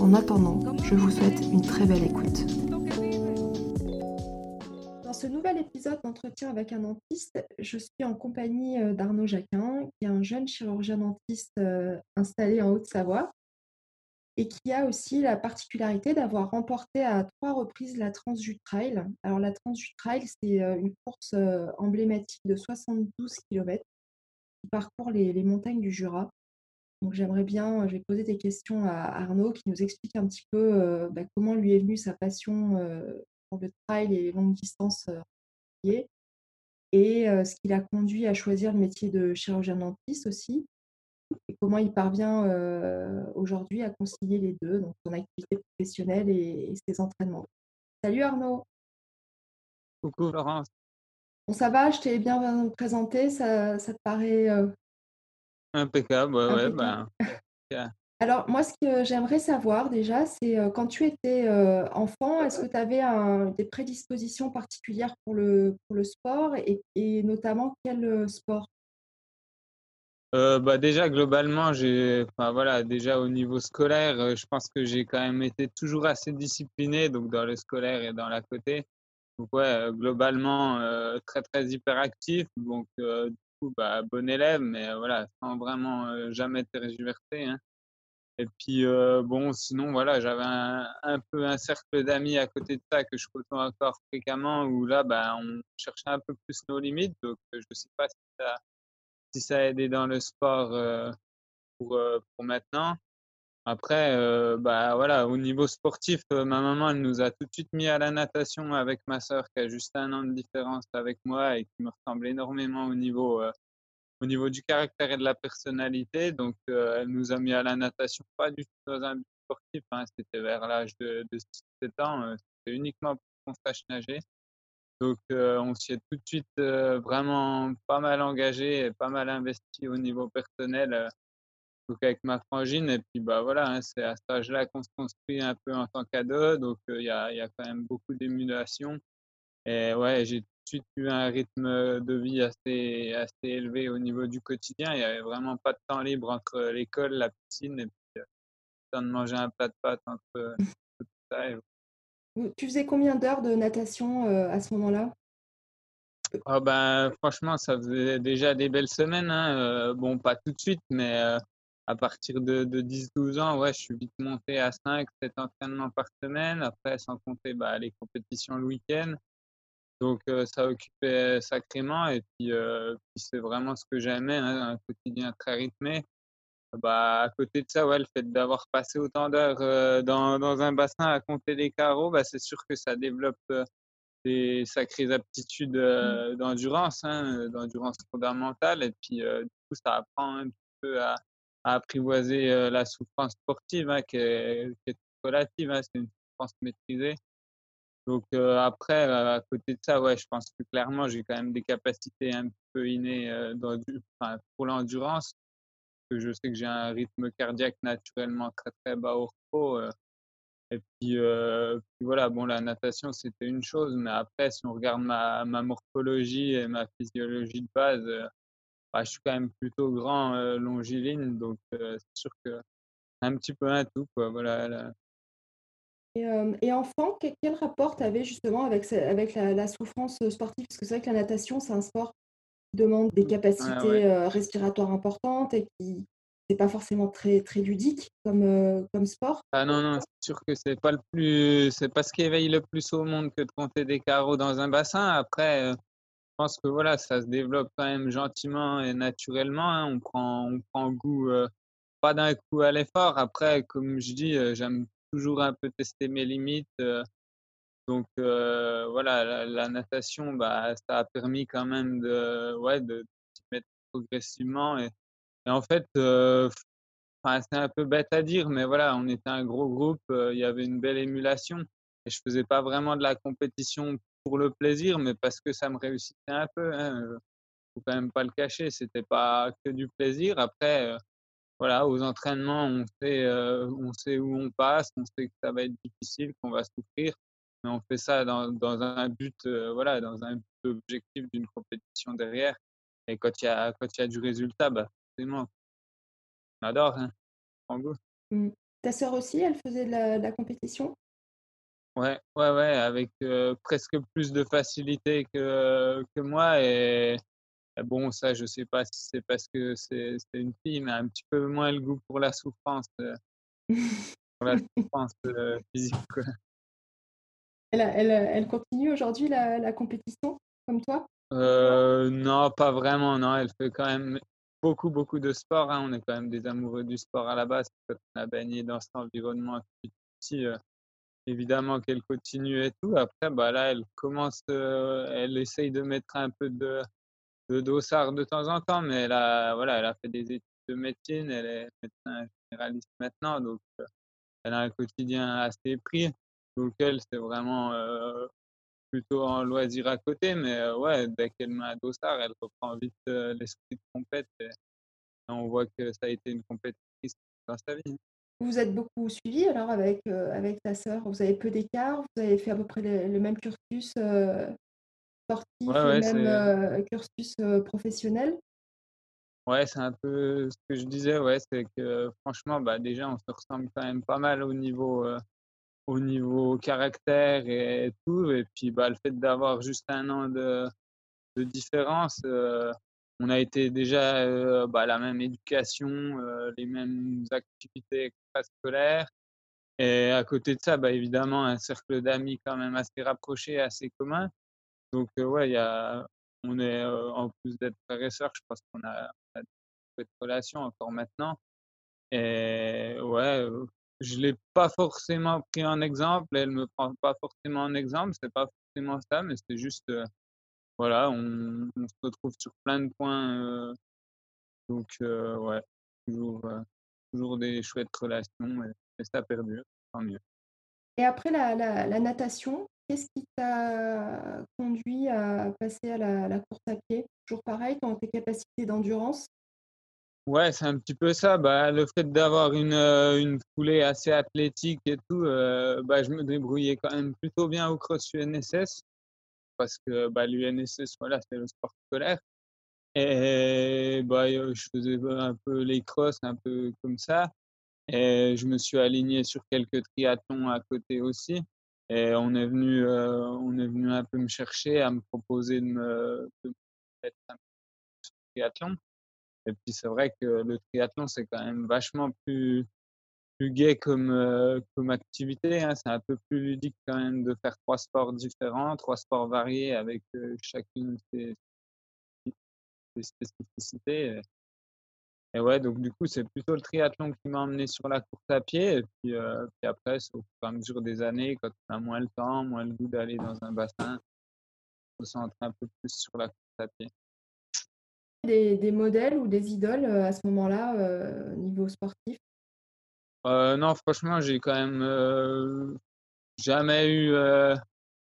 En attendant, je vous souhaite une très belle écoute. Dans ce nouvel épisode d'entretien avec un dentiste, je suis en compagnie euh, d'Arnaud Jacquin, qui est un jeune chirurgien dentiste euh, installé en Haute-Savoie et qui a aussi la particularité d'avoir remporté à trois reprises la Transjut Trail. Alors la Transjut Trail, c'est euh, une course emblématique de 72 km qui parcourt les montagnes du Jura. Donc j'aimerais bien, je vais poser des questions à Arnaud qui nous explique un petit peu euh, bah, comment lui est venue sa passion euh, pour le trail et les longues distances euh, et ce qui l'a conduit à choisir le métier de chirurgien dentiste aussi et comment il parvient aujourd'hui à concilier les deux, donc son activité professionnelle et, ses entraînements. Salut Arnaud. Coucou Laurence. Bon, ça va, je t'ai bien présenté, ça, ça te paraît Impeccable, ouais, ouais, ben, Alors, moi, ce que j'aimerais savoir déjà, c'est quand tu étais enfant, est-ce que tu avais des prédispositions particulières pour le, pour le sport et, notamment quel sport? Bah déjà, globalement, j'ai, enfin, voilà, déjà au niveau scolaire, je pense que j'ai quand même été toujours assez discipliné, donc dans le scolaire et dans la côté. Donc, ouais, globalement, très, très hyperactif. Donc, bah, bon élève, mais voilà, sans vraiment jamais tergiverser. Hein. Et puis, bon, sinon, voilà, j'avais un, peu un cercle d'amis à côté de ça que je côtoie encore fréquemment, où là, bah, on cherchait un peu plus nos limites. Donc, je ne sais pas si ça, si a aidé dans le sport pour, pour maintenant. Après, bah voilà, au niveau sportif, ma maman nous a tout de suite mis à la natation avec ma sœur qui a juste un an de différence avec moi et qui me ressemble énormément au niveau, au niveau du caractère et de la personnalité. Donc, elle nous a mis à la natation, pas du tout dans un but sportif, hein, c'était vers l'âge de, de 7 ans, c'était uniquement pour qu'on sache nager. Donc, on s'y est tout de suite vraiment pas mal engagé et pas mal investi au niveau personnel donc avec ma frangine. Et puis bah voilà, hein, c'est à cet âge-là qu'on se construit un peu en tant qu'ado. Donc il y, a, y, a, quand même beaucoup d'émulation. Et ouais, j'ai tout de suite eu un rythme de vie assez, assez élevé au niveau du quotidien. Il n'y avait vraiment pas de temps libre entre l'école, la piscine et puis le temps de manger un plat de pâtes entre tout ça. Tu faisais combien d'heures de natation à ce moment-là? Oh ben, franchement, ça faisait déjà des belles semaines. Hein. bon, pas tout de suite, mais à partir de, 10-12 ans, ouais, je suis vite monté à 5, 7 entraînements par semaine. Après, sans compter bah, les compétitions le week-end. Donc, euh, ça occupait sacrément. Et puis, euh, puis c'est vraiment ce que j'aimais, hein, un quotidien très rythmé. Bah, à côté de ça, ouais, le fait d'avoir passé autant d'heures euh, dans, dans, un bassin à compter les carreaux, bah, c'est sûr que ça développe des sacrées aptitudes mmh. d'endurance, hein, d'endurance fondamentale. Et puis, du coup, ça apprend un petit peu à, apprivoiser la souffrance sportive, hein, qui, est, relative, hein, c'est une souffrance maîtrisée. Donc après, à côté de ça, ouais, je pense que clairement, j'ai quand même des capacités un peu innées enfin, pour l'endurance. Que je sais que j'ai un rythme cardiaque naturellement très très bas au repos. et puis, voilà, bon, la natation, c'était une chose, mais après, si on regarde ma morphologie et ma physiologie de base, bah, je suis quand même plutôt grand, longiligne, donc c'est sûr que un petit peu un tout, quoi, voilà. Et, enfant, quel, rapport tu avais justement avec, avec la, souffrance sportive? Parce que c'est vrai que la natation, c'est un sport qui demande des mmh, capacités respiratoires importantes et qui n'est pas forcément très, très ludique comme, comme sport. Ah non, non, c'est sûr que c'est pas le plus, c'est pas ce qui éveille le plus au monde que de compter des carreaux dans un bassin. Après, pense que voilà, ça se développe quand même gentiment et naturellement. Hein. On, prend, on prend goût, pas d'un coup à l'effort. Après, comme je dis, j'aime toujours un peu tester mes limites. donc voilà, la, natation, bah, ça a permis quand même de, ouais, de mettre progressivement. Et, en fait, c'est un peu bête à dire, mais voilà, on était un gros groupe, il y avait une belle émulation et je faisais pas vraiment de la compétition pour le plaisir, mais parce que ça me réussissait un peu, hein, faut quand même pas le cacher, c'était pas que du plaisir. Après, voilà, aux entraînements, on sait, on sait où on passe, on sait que ça va être difficile, qu'on va souffrir, mais on fait ça dans, dans un but, voilà, dans un but objectif d'une compétition derrière. Et quand il y a, quand il y a du résultat, bah, forcément, on adore, hein, en goût. Mmh. Ta sœur aussi, elle faisait de la compétition? Ouais, ouais, ouais, avec presque plus de facilité que, que moi. Et bon, ça, je sais pas si c'est parce que c'est une fille, mais un petit peu moins le goût pour la souffrance, pour la souffrance physique. Elle, elle, elle, continue aujourd'hui la, la, compétition, comme toi? Non, pas vraiment. Non, elle fait quand même beaucoup, beaucoup de sport. Hein. On est quand même des amoureux du sport à la base. Quand on a baigné dans cet environnement petit, euh, évidemment qu'elle continue et tout. Après, bah là, elle commence, euh, elle essaye de mettre un peu de, de dossard de temps en temps, mais elle a, voilà, elle a fait des études de médecine, elle est médecin généraliste maintenant, donc euh, elle a un quotidien assez pris. Donc elle, c'est vraiment euh, plutôt en loisir à côté, mais ouais, dès qu'elle met un dossard, elle reprend vite l'esprit de compète on voit que ça a été une compétitrice dans sa vie. Vous êtes beaucoup suivi alors avec, euh, avec ta sœur? Vous avez peu d'écart Vous avez fait à peu près le, même cursus euh, sportif ouais, même euh, cursus professionnel? Ouais, c'est un peu ce que je disais, ouais, c'est que franchement, bah, déjà, on se ressemble quand même pas mal au niveau, au niveau caractère et tout. Et puis, bah, le fait d'avoir juste un an de, de différence, on a été déjà euh, bah, la même éducation, euh, les mêmes activités extrascolaires. Et à côté de ça, bah, évidemment, un cercle d'amis quand même assez rapproché, assez commun. Donc, euh, ouais, y a, on est, en plus d'être frères et sœurs, je pense qu'on a, a de relations encore maintenant. Et ouais, je ne l'ai pas forcément pris en exemple, elle ne me prend pas forcément en exemple, c'est pas forcément ça, mais c'est juste voilà, on, on, se retrouve sur plein de points. Euh, donc, euh, ouais, toujours, euh, toujours des chouettes relations et, ça perdure, tant mieux. Et après la, la, la natation, qu'est-ce qui t'a conduit à passer à la, la, course à pied? Toujours pareil, dans tes capacités d'endurance? Ouais, c'est un petit peu ça. Bah, le fait d'avoir une, une foulée assez athlétique et tout, bah, je me débrouillais quand même plutôt bien au cross UNSS parce que bah, l'UNSS, voilà, c'est le sport scolaire. Et bah, je faisais un peu les crosses, un peu comme ça. Et je me suis aligné sur quelques triathlons à côté aussi. Et on est venu, on est venu un peu me chercher, à me proposer de me, de mettre un peu sur le triathlon. Et puis c'est vrai que le triathlon, c'est quand même vachement plus, plus gai comme, euh, comme activité. Hein. C'est un peu plus ludique quand même de faire trois sports différents, trois sports variés avec euh, chacune ses, ses spécificités. Et, ouais, donc du coup, c'est plutôt le triathlon qui m'a emmené sur la course à pied. Et puis, euh, puis après, au fur et à mesure des années, quand on a moins le temps, moins le goût d'aller dans un bassin, on se centre un peu plus sur la course à pied. Des, des modèles ou des idoles à ce moment-là, niveau sportif? Euh, non, franchement, j'ai quand même euh, jamais eu euh,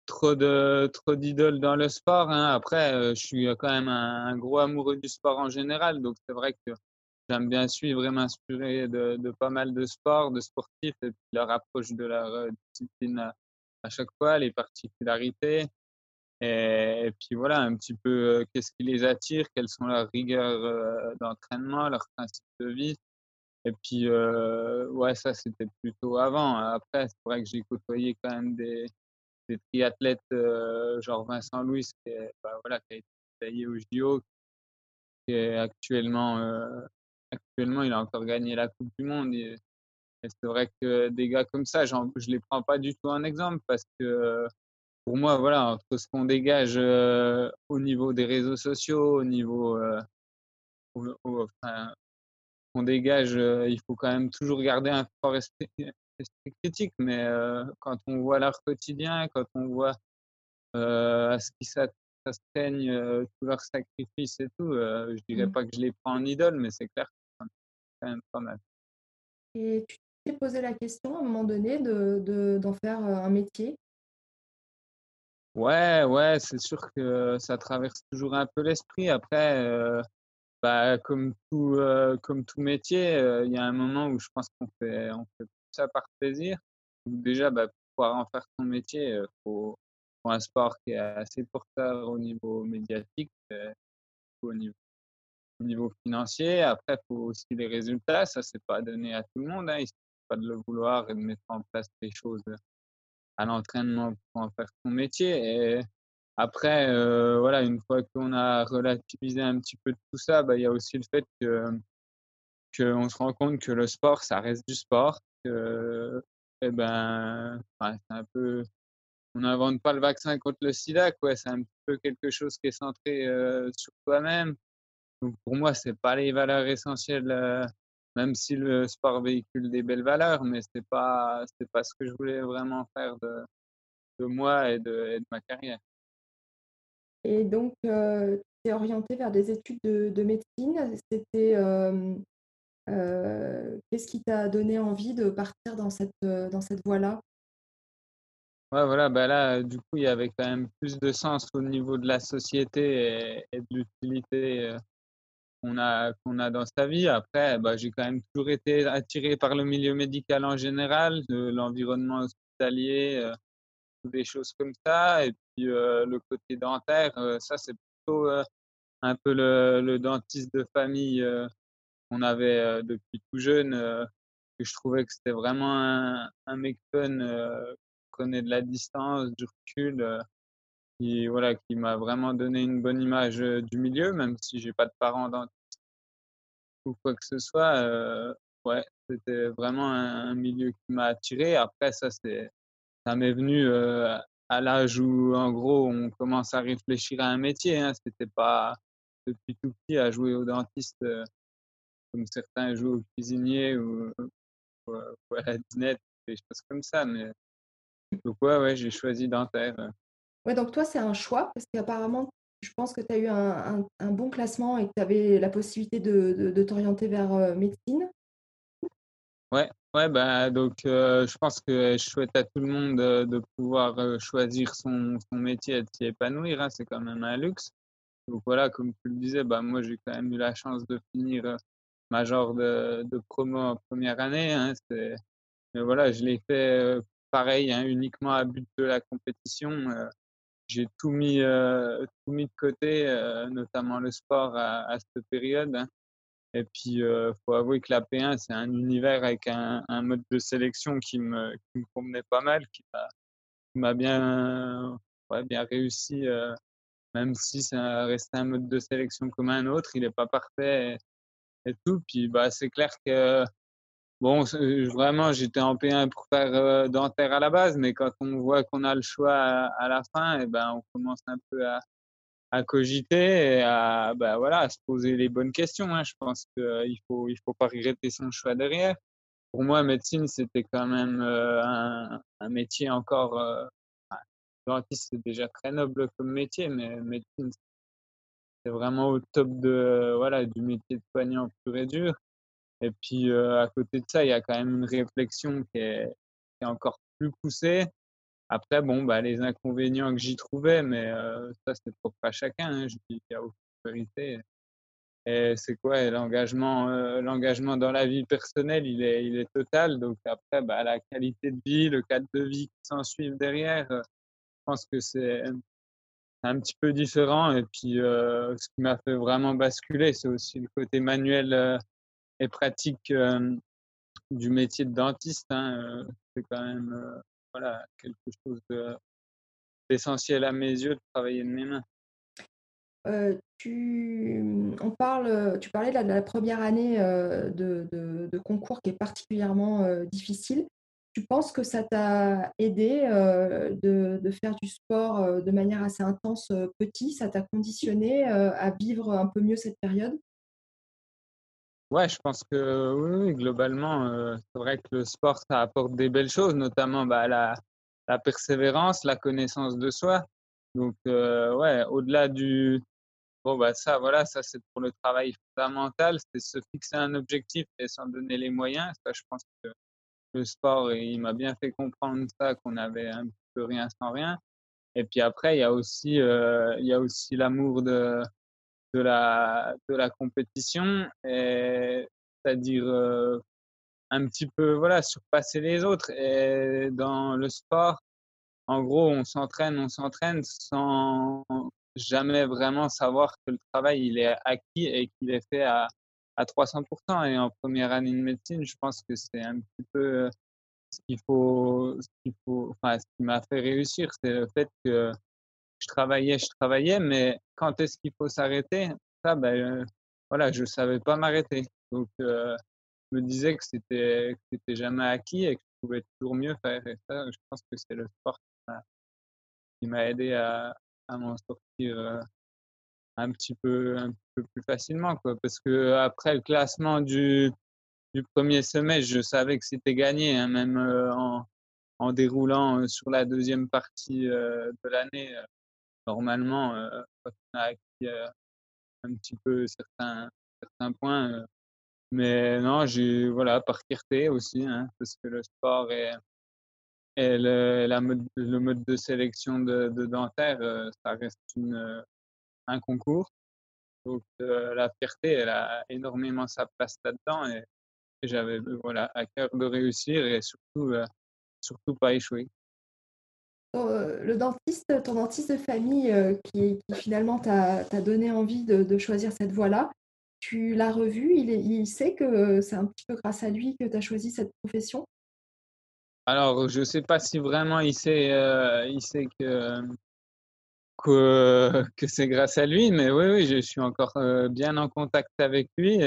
trop de trop d'idoles dans le sport. Hein. Après, je suis quand même un, gros amoureux du sport en général, donc c'est vrai que j'aime bien suivre et m'inspirer de, de, pas mal de sports, de sportifs, et puis leur approche de leur discipline à, chaque fois, les particularités. Et, et, puis voilà, un petit peu qu'est-ce qui les attire, quelles sont leurs rigueurs d'entraînement, leurs principes de vie. Et puis, euh, ouais, ça, c'était plutôt avant. Après, c'est vrai que j'ai côtoyé quand même des, des triathlètes, euh, genre Vincent Louis, qui, bah, voilà, qui a été taillé au JO, qui est actuellement, euh, actuellement, il a encore gagné la Coupe du Monde. Et, c'est vrai que des gars comme ça, je ne les prends pas du tout en exemple parce que pour moi, voilà, entre ce qu'on dégage au niveau des réseaux sociaux, au niveau, qu'on dégage, euh, il faut quand même toujours garder un fort esprit, critique, mais euh, quand on voit leur quotidien, quand on voit euh, à ce qui s'astreignent, tous leurs sacrifices et tout, je dirais mmh. pas que je les prends en idole, mais c'est clair que c'est quand même pas mal. Et tu t'es posé la question à un moment donné de de d'en faire, un métier? Ouais, ouais, c'est sûr que ça traverse toujours un peu l'esprit. Après, bah, comme tout, heu, comme tout métier, heu, il y a un moment où je pense qu'on fait on fait ça par plaisir. Déjà, bah, pour pouvoir en faire son métier, heu, faut faut un sport qui est assez porteur au niveau médiatique, heu, au niveau au niveau financier. Après, il faut aussi les résultats. Ça, c'est pas donné à tout le monde, hein. Il suffit pas de le vouloir et de mettre en place les choses, à l'entraînement pour en faire son métier et après, heu, voilà, une fois qu'on a relativisé un petit peu tout ça, bah, il y a aussi le fait que qu'on se rend compte que le sport, ça reste du sport, que et ben, c'est un peu on n'invente pas le vaccin contre le sida, quoi. C'est un peu quelque chose qui est centré, heu, sur toi-même. Donc pour moi, c'est pas les valeurs essentielles, heu, même si le sport véhicule des belles valeurs, mais c'est pas c'est pas ce que je voulais vraiment faire de de moi et de et de ma carrière. Et donc, tu t'es orienté vers des études de de médecine. C'était, hem, heu, qu'est-ce qui t'a donné envie de partir dans cette, dans cette voie-là? Ouais, voilà, bah, là, du coup, il y avait quand même plus de sens au niveau de la société et et de l'utilité, qu'on a a dans sa vie. Après, bah, j'ai quand même toujours été attiré par le milieu médical en général, l'environnement hospitalier, des choses comme ça et puis, le côté dentaire, ça, c'est plutôt, un peu le dentiste de famille, qu'on avait, depuis tout jeune, que je trouvais que c'était vraiment un mec fun, prenait de la distance, du recul, qui voilà, qui m'a vraiment donné une bonne image, du milieu, même si j'ai pas de parents dentistes ou quoi que ce soit, ouais, c'était vraiment un milieu qui m'a attiré. Après ça, c'est ça m'est venu, à l'âge où, en gros, on commence à réfléchir à un métier, hein. C'était pas depuis tout petit à jouer au dentiste, comme certains jouent au cuisinier ou ou, heu, ou à la dinette, des choses comme ça, mais donc ouais, ouais, j'ai choisi dentaire. Ouais, donc toi, c'est un choix parce qu'apparemment, je pense que tu as eu un un un bon classement et que tu avais la possibilité de de de t'orienter vers, médecine. Ouais, ouais, bah, donc heu, je pense que je souhaite à tout le monde, heu, de pouvoir, heu, choisir son son métier et de s'y épanouir, hein, c'est quand même un luxe. Donc voilà, comme tu le disais, bah, moi, j'ai quand même eu la chance de finir, heu, major de de promo en première année, hein. C'est mais voilà, je l'ai fait, heu, pareil, hein, uniquement à but de la compétition, heu. J'ai tout mis, heu, tout mis de côté, heu, notamment le sport à à cette période, hein. Et puis, heu, faut avouer que la P1, c'est un univers avec un mode de sélection qui me qui me convenait pas mal, qui m'a bien ouais, bien réussi, heu, même si ça reste un mode de sélection comme un autre, il est pas parfait et tout. Puis, bah, c'est clair que bon, vraiment, j'étais en P1 pour faire, heu, dentaire à la base, mais quand on voit qu'on a le choix à la fin et ben, on commence un peu à à cogiter et à, bah, voilà, à se poser les bonnes questions, hein. Je pense qu'il faut il faut pas regretter son choix derrière. Pour moi, médecine, c'était quand même, heu, un un métier encore, enfin, dentiste, c'est déjà très noble comme métier, mais médecine, c'est vraiment au top de, voilà, du métier de soignant pur et dur. Et puis, heu, à côté de ça, il y a quand même une réflexion qui est qui est encore plus poussée. Après bon, bah, les inconvénients que j'y trouvais, mais heu, ça c'est propre à chacun, hein, je dis qu'il y a aucune vérité. Et c'est quoi? L'engagement, heu, l'engagement dans la vie personnelle, il est il est total. Donc après, bah, la qualité de vie, le cadre de vie qui s'ensuivent derrière, heu, je pense que c'est un petit peu différent. Et puis, ce qui m'a fait vraiment basculer, c'est aussi le côté manuel, et pratique, du métier de dentiste, hein, c'est quand même, quelque chose de d'essentiel à mes yeux de travailler de mes mains. Tu, mmh, on parle, tu parlais de la 1 année, de concours qui est particulièrement, difficile. Tu penses que ça t'a aidé, de faire du sport, de manière assez intense, petit? Ça t'a conditionné, à vivre un peu mieux cette période? Ouais, je pense que oui, globalement, heu, c'est vrai que le sport, ça apporte des belles choses, notamment, bah, la la persévérance, la connaissance de soi. Donc heu, ouais, au-delà du bon, bah ça, voilà, ça c'est pour le travail fondamental, c'est se fixer un objectif et s'en donner les moyens. Ça, je pense que le sport, il m'a bien fait comprendre ça, qu'on avait un peu rien sans rien. Et puis après, il y a aussi, euh, il y a aussi l'amour de, de, la, de la compétition, c'est-à-dire euh, un petit peu voilà, surpasser les autres. Et dans le sport, en gros, on s'entraîne, on s'entraîne sans jamais vraiment savoir que le travail il est acquis et qu'il est fait à, à 300%. Et en première année de médecine, je pense que c'est un petit peu ce qu'il faut, ce qu'il faut, enfin, ce qui m'a fait réussir, c'est le fait que je travaillais, je travaillais, mais quand est-ce qu'il faut s'arrêter? Ça, ben, voilà, je savais pas m'arrêter. Donc, euh, je me disais que c'était, c'était jamais acquis et que je pouvais toujours mieux faire. Et ça, je pense que c'est le sport qui m'a aidé à, à m'en sortir euh, un petit peu, plus facilement, quoi. Parce que après le classement du, du premier semestre, je savais que c'était gagné, hein, même euh, en, en, déroulant euh, sur la deuxième partie de l'année. Normalement, quand on a acquis un petit peu certains, certains points, mais non, j'ai voilà par fierté aussi, hein, parce que le sport est et le, mode, le mode de sélection de, de dentaire, euh, ça reste un concours. Donc euh, la fierté, elle a énormément sa place là-dedans et, j'avais voilà à cœur de réussir et surtout euh, surtout pas échouer. Le dentiste, ton dentiste de famille qui, qui, finalement t'a donné envie de, choisir cette voie-là, tu l'as revu, il, sait que c'est un petit peu grâce à lui que tu as choisi cette profession? Alors, je ne sais pas si vraiment il sait, euh, il sait que, c'est grâce à lui, mais oui, oui, je suis encore euh, bien en contact avec lui.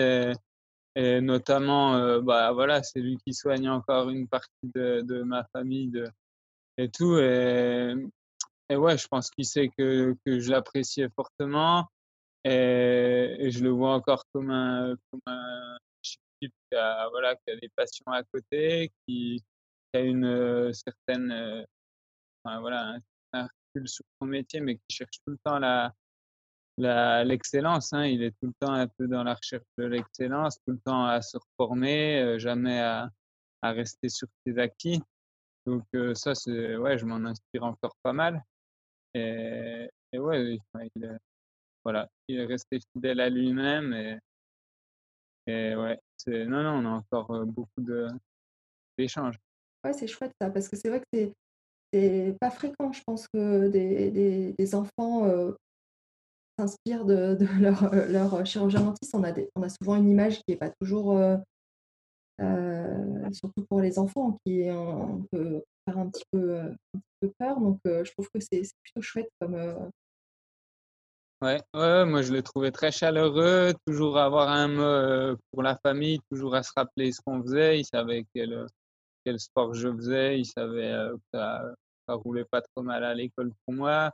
Et, notamment, euh, bah, voilà, c'est lui qui soigne encore une partie de, de ma famille de, et tout. Et, et ouais, je pense qu'il sait que, que je l'appréciais fortement. Et, je le vois encore comme un, comme un type qui a, voilà, qui a des passions à côté, qui, a une euh, certaine, euh, enfin, voilà, un recul sur son métier, mais qui cherche tout le temps la, l'excellence. Hein. Il est tout le temps un peu dans la recherche de l'excellence, tout le temps à se reformer, euh, jamais à, à, rester sur ses acquis. Donc ça, c'est, ouais, je m'en inspire encore pas mal. Et, et ouais, il, voilà, il est resté fidèle à lui-même et, et ouais, c'est, non, non, on a encore beaucoup de, d'échanges. Ouais, c'est chouette ça, parce que c'est vrai que c'est c'est pas fréquent, je pense, que des, des, enfants s'inspirent de, leur, leur chirurgien dentiste. On a, des, on a souvent une image qui n'est pas toujours, surtout pour les enfants, qui on peut faire un petit peu, un petit peu peur. Donc, euh, je trouve que c'est plutôt chouette comme. Ouais, moi je l'ai trouvé très chaleureux, toujours avoir un mot pour la famille, toujours à se rappeler ce qu'on faisait. Il savait quel quel sport je faisais. Il savait euh, que ça, ça roulait pas trop mal à l'école pour moi.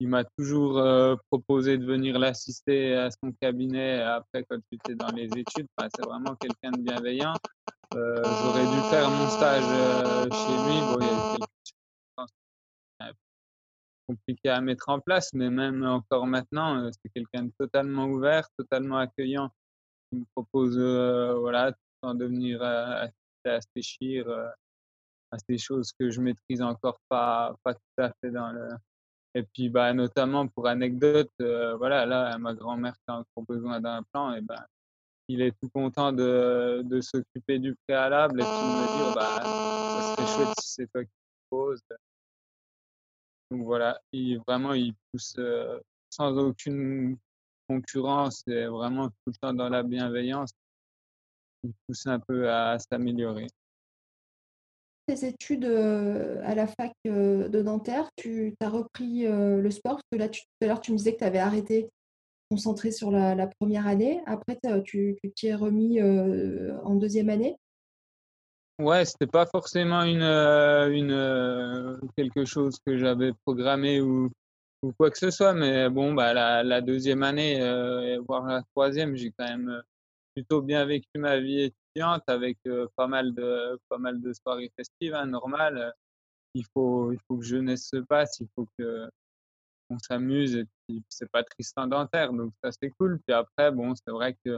Il m'a toujours euh, proposé de venir l'assister à son cabinet après quand j'étais dans les études. C'est vraiment quelqu'un de bienveillant. Euh, J'aurais dû faire mon stage euh, chez lui. Bon, il y a quelques à mettre en place, mais même encore maintenant, c'est quelqu'un de totalement ouvert, totalement accueillant. Il me propose voilà, de venir à réfléchir euh, à ces choses que je maîtrise encore pas tout à fait dans le. Et puis, bah, notamment pour anecdote, euh, voilà, là, ma grand-mère qui a encore besoin d'un plan, et ben, il est tout content de, de s'occuper du préalable et puis de me dire, bah, ça serait chouette si c'est toi qui poses. Donc voilà, il, vraiment, il pousse euh, sans aucune concurrence et vraiment tout le temps dans la bienveillance pousse un peu à s'améliorer. Tes études à la fac de dentaire, tu as repris le sport? Parce que là, tout à l'heure, tu me disais que tu avais arrêté, concentré sur la, première année. Après, tu t'y es remis en deuxième année? Ouais, c'était pas forcément une, quelque chose que j'avais programmé ou, quoi que ce soit, mais bon, bah la deuxième année, voire la troisième, j'ai quand même plutôt bien vécu ma vie avec euh, pas mal de pas mal de soirées festives, hein, normal. Il faut il faut que jeunesse se passe, il faut que on s'amuse et puis c'est pas Tristan dentaire, donc ça c'est cool. Puis après, bon, c'est vrai que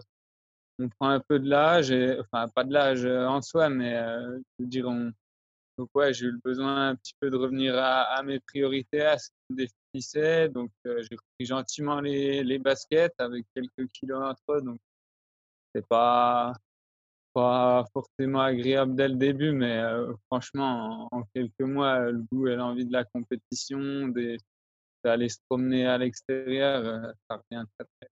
on prend un peu de l'âge, enfin pas de l'âge en soi, mais je veux dire, on, donc ouais, j'ai eu le besoin un petit peu de revenir à, mes priorités, à ce qui me définissait. Donc j'ai repris gentiment les, les, baskets avec quelques kilos entre eux. Donc c'est pas pas forcément agréable dès le début, mais franchement, en, quelques mois, le goût et l'envie de la compétition, d'aller se promener à l'extérieur, ça revient très très.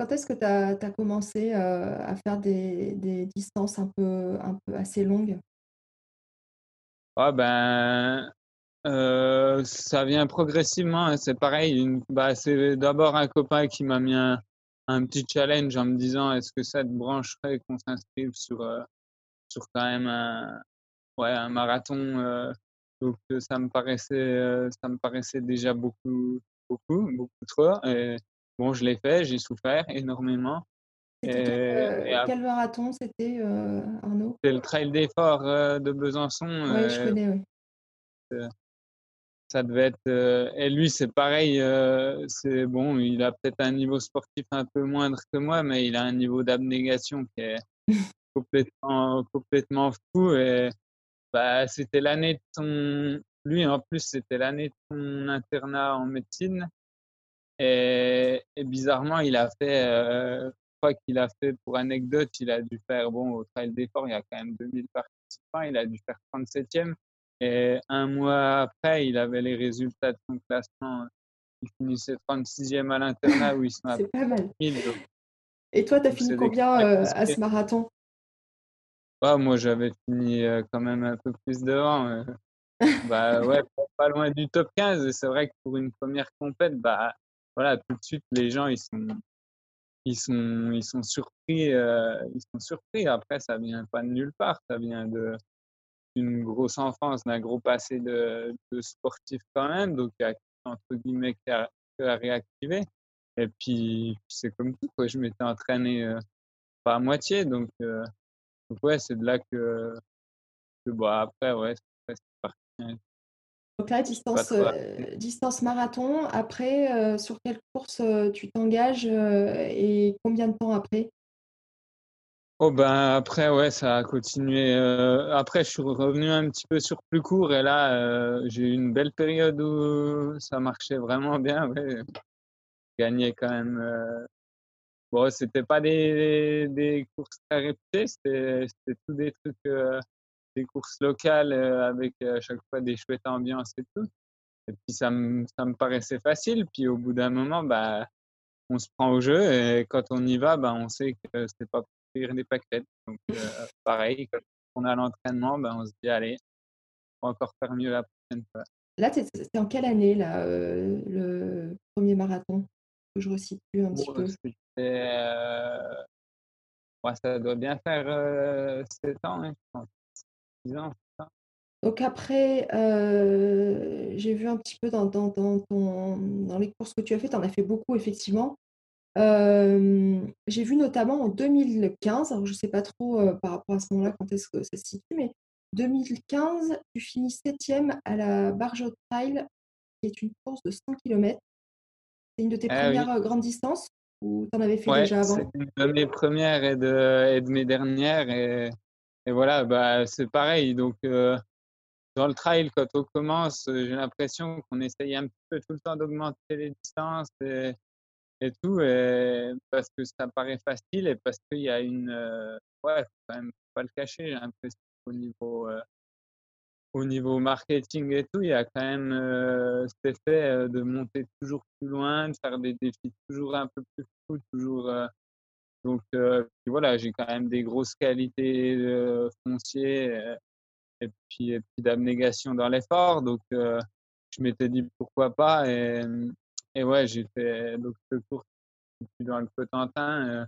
Quand est-ce que tu as, as, commencé à faire des, des, distances un peu, un peu assez longues? Ah ben, euh, ça vient progressivement. Hein, c'est pareil. Bah, c'est d'abord un copain qui m'a mis un, un, petit challenge en me disant est-ce que ça te brancherait qu'on s'inscrive sur, euh, sur quand même un, ouais, un marathon. Euh, donc ça me paraissait, ça me paraissait déjà beaucoup, beaucoup, beaucoup trop. Et bon, je l'ai fait, j'ai souffert énormément. Quel, quel, marathon c'était, Arnaud? C'est le Trail des Forts de Besançon. Oui, je connais, oui. Ça devait être. et lui, c'est pareil. c'est bon, il a peut-être un niveau sportif un peu moindre que moi, mais il a un niveau d'abnégation qui est complètement, complètement fou. Et bah, c'était l'année de son. Lui, en plus, c'était l'année de son internat en médecine. Et, et bizarrement, il a fait fois qu'il a fait, pour anecdote, il a dû faire, bon, au Trail d'effort, il y a quand même 2000 participants, il a dû faire 37e. Et un mois après, il avait les résultats de son classement. Il finissait 36e à l'internat où ils sont C'est pas mal. Et toi, tu as fini combien euh, à ce marathon? Bah, Moi, j'avais fini euh, quand même un peu plus devant. Euh. bah ouais, pas loin du top 15. Et c'est vrai que pour une première compète, bah voilà, tout de suite, les gens, ils sont, ils sont, ils sont surpris. Euh, ils sont surpris. Après, ça vient pas de nulle part. Ça vient de d'une grosse enfance, d'un gros passé de, de, sportif quand même. Donc, il y a entre guillemets à, à réactiver. Et puis, c'est comme tout. Quoi. Je m'étais entraîné euh, pas à moitié. Donc, euh, donc ouais, c'est de là que, que bon, après, ouais, c'est parti hein. Donc là, distance, euh, distance marathon. Après, euh, sur quelle course euh, tu t'engages et combien de temps après? Oh ben après ouais ça a continué. après je suis revenu un petit peu sur plus court et là j'ai eu une belle période où ça marchait vraiment bien. Ouais. Gagné quand même. Bon c'était pas des, des, courses très réputées, c'était tout des trucs des courses locales avec à chaque fois des chouettes ambiances et tout. Et puis ça me, ça me paraissait facile. Puis au bout d'un moment, bah, on se prend au jeu et quand on y va, bah, on sait que c'est pas pour des paquets. Donc pareil, quand on a l'entraînement, bah, on se dit allez, on va encore faire mieux la prochaine fois. Là, c'était en quelle année là, le premier marathon Que je resitue un petit peu? Euh... Ouais, ça doit bien faire euh, 7 ans, hein, je pense. Donc après, euh, j'ai vu un petit peu dans, dans, dans, dans, les courses que tu as fait, tu en as fait beaucoup effectivement. Euh, j'ai vu notamment en 2015, alors je ne sais pas trop euh, par rapport à ce moment-là quand est-ce que ça se situe, mais 2015, tu finis septième à la Barge Trail, qui est une course de 100 km. C'est une de tes ah premières grandes distances ou tu en avais fait déjà avant? C'est une de mes premières et de, et de mes dernières. Et et voilà, bah, c'est pareil. Donc, euh, dans le trail, quand on commence, j'ai l'impression qu'on essaye un petit peu tout le temps d'augmenter les distances et, et tout, et parce que ça paraît facile et parce qu'il y a une. Euh, ouais, quand même pas le cacher, j'ai l'impression qu'au niveau. au niveau marketing et tout, il y a quand même cet effet de monter toujours plus loin, de faire des défis toujours un peu plus fous, toujours donc voilà, j'ai quand même des grosses qualités euh, foncières et puis, et puis d'abnégation dans l'effort. Donc je m'étais dit pourquoi pas. Et ouais, j'ai fait donc ce cours dans le Cotentin.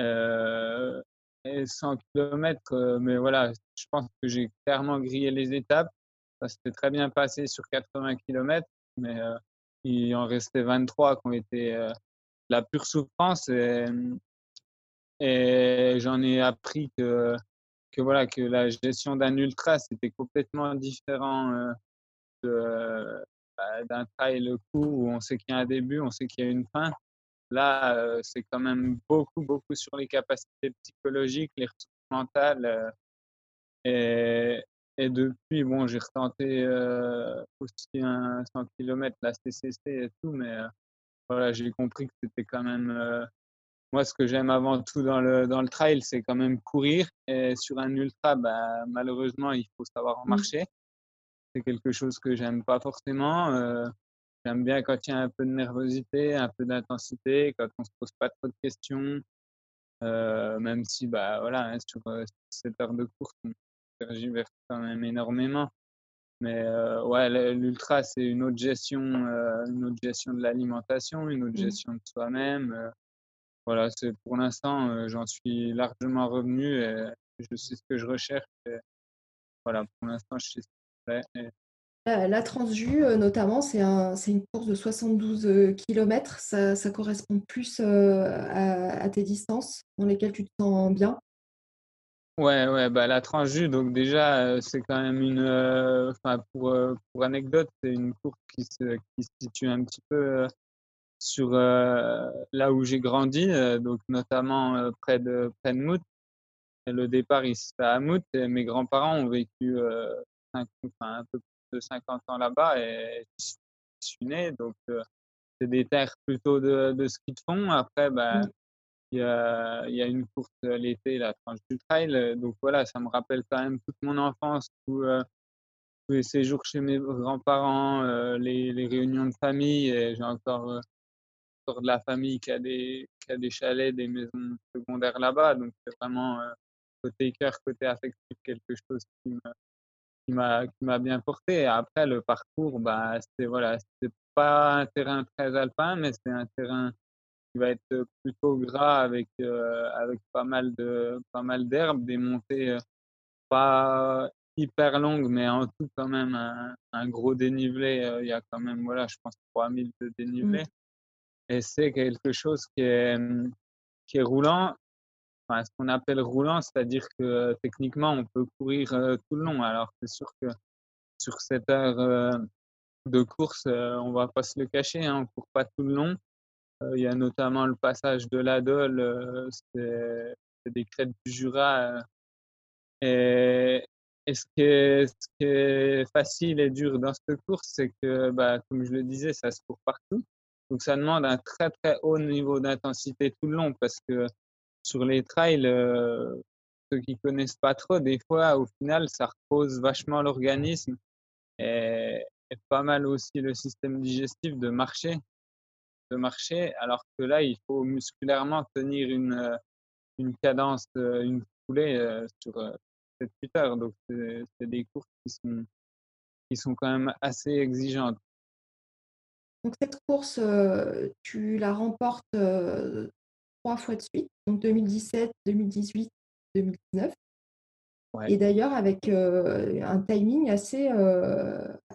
Euh, et 100 km, mais voilà, je pense que j'ai clairement grillé les étapes. Ça s'était très bien passé sur 80 km, mais il en restait 23 qui ont été la pure souffrance. Et, et j'en ai appris que, que, voilà, que la gestion d'un ultra, c'était complètement différent euh, de, bah, d'un trail court où on sait qu'il y a un début, on sait qu'il y a une fin. Là, c'est quand même beaucoup, beaucoup sur les capacités psychologiques, les ressources mentales. et, et depuis, bon, j'ai retenté aussi un 100 km, la CCC et tout, mais voilà, j'ai compris que c'était quand même moi, ce que j'aime avant tout dans le, dans le trail, c'est quand même courir. Et sur un ultra, bah, malheureusement, il faut savoir mmh. marcher. C'est quelque chose que j'aime pas forcément. Euh, j'aime bien quand il y a un peu de nervosité, un peu d'intensité, quand on se pose pas trop de questions. Euh, même si, bah, voilà, hein, sur, euh, cette heure de course, on tergiverse quand même énormément. Mais ouais, l'ultra, c'est une autre gestion, une autre gestion de l'alimentation, une autre mmh. gestion de soi-même voilà, c'est pour l'instant, j'en suis largement revenu et je sais ce que je recherche. voilà, pour l'instant, je sais ce La, la Transju, notamment, c'est un, une course de 72 km. Ça, ça correspond plus à, tes distances dans lesquelles tu te sens bien. Ouais, ouais, bah la Transju, donc déjà, c'est quand même une. Enfin, pour, pour anecdote, c'est une course qui se, qui se situe un petit peu sur euh, là où j'ai grandi, euh, donc notamment euh, près de, Mout. Le départ, il se fait à Mout et mes grands-parents ont vécu un peu plus de 50 ans là-bas et je suis né. Donc, c'est des terres plutôt de, de ski de fond. Après, mmh. il y, a, y a une course l'été, la tranche du trail. Donc voilà, ça me rappelle quand même toute mon enfance, tous les séjours chez mes grands-parents, les, les, réunions de famille. Et j'ai encore de la famille qui a des, qui a des chalets, des maisons secondaires là-bas. Donc, c'est vraiment euh, côté cœur, côté affectif, quelque chose qui m'a qui m'a bien porté. Et après, le parcours, bah, c'est voilà, c'est pas un terrain très alpin, mais c'est un terrain qui va être plutôt gras avec, euh, avec pas mal de pas mal d'herbes, des montées euh, pas hyper longues, mais en tout quand même un, un gros dénivelé. Il y a quand même, voilà, je pense 3000 de mmh. dénivelé et c'est quelque chose qui est, qui est roulant, enfin, ce qu'on appelle roulant, c'est-à-dire que techniquement, on peut courir tout le long. Alors, c'est sûr que sur cette heure de course, on va pas se le cacher, hein, on court pas tout le long. Il y a notamment le passage de l'Adol, c'est des crêtes du Jura. et, ce qui, est, ce facile et dur dans cette course, c'est que, bah, comme je le disais, ça se court partout. Donc ça demande un très très haut niveau d'intensité tout le long parce que sur les trails, euh, ceux qui connaissent pas trop, des fois au final ça repose vachement l'organisme et, pas mal aussi le système digestif de marcher, de marcher, alors que là il faut musculairement tenir une, une cadence, une foulée euh, sur 7-8 heures. Donc c'est des courses qui sont, qui sont quand même assez exigeantes. Donc cette course, tu la remportes, trois fois de suite, donc 2017, 2018, 2019 et d'ailleurs avec, un timing assez,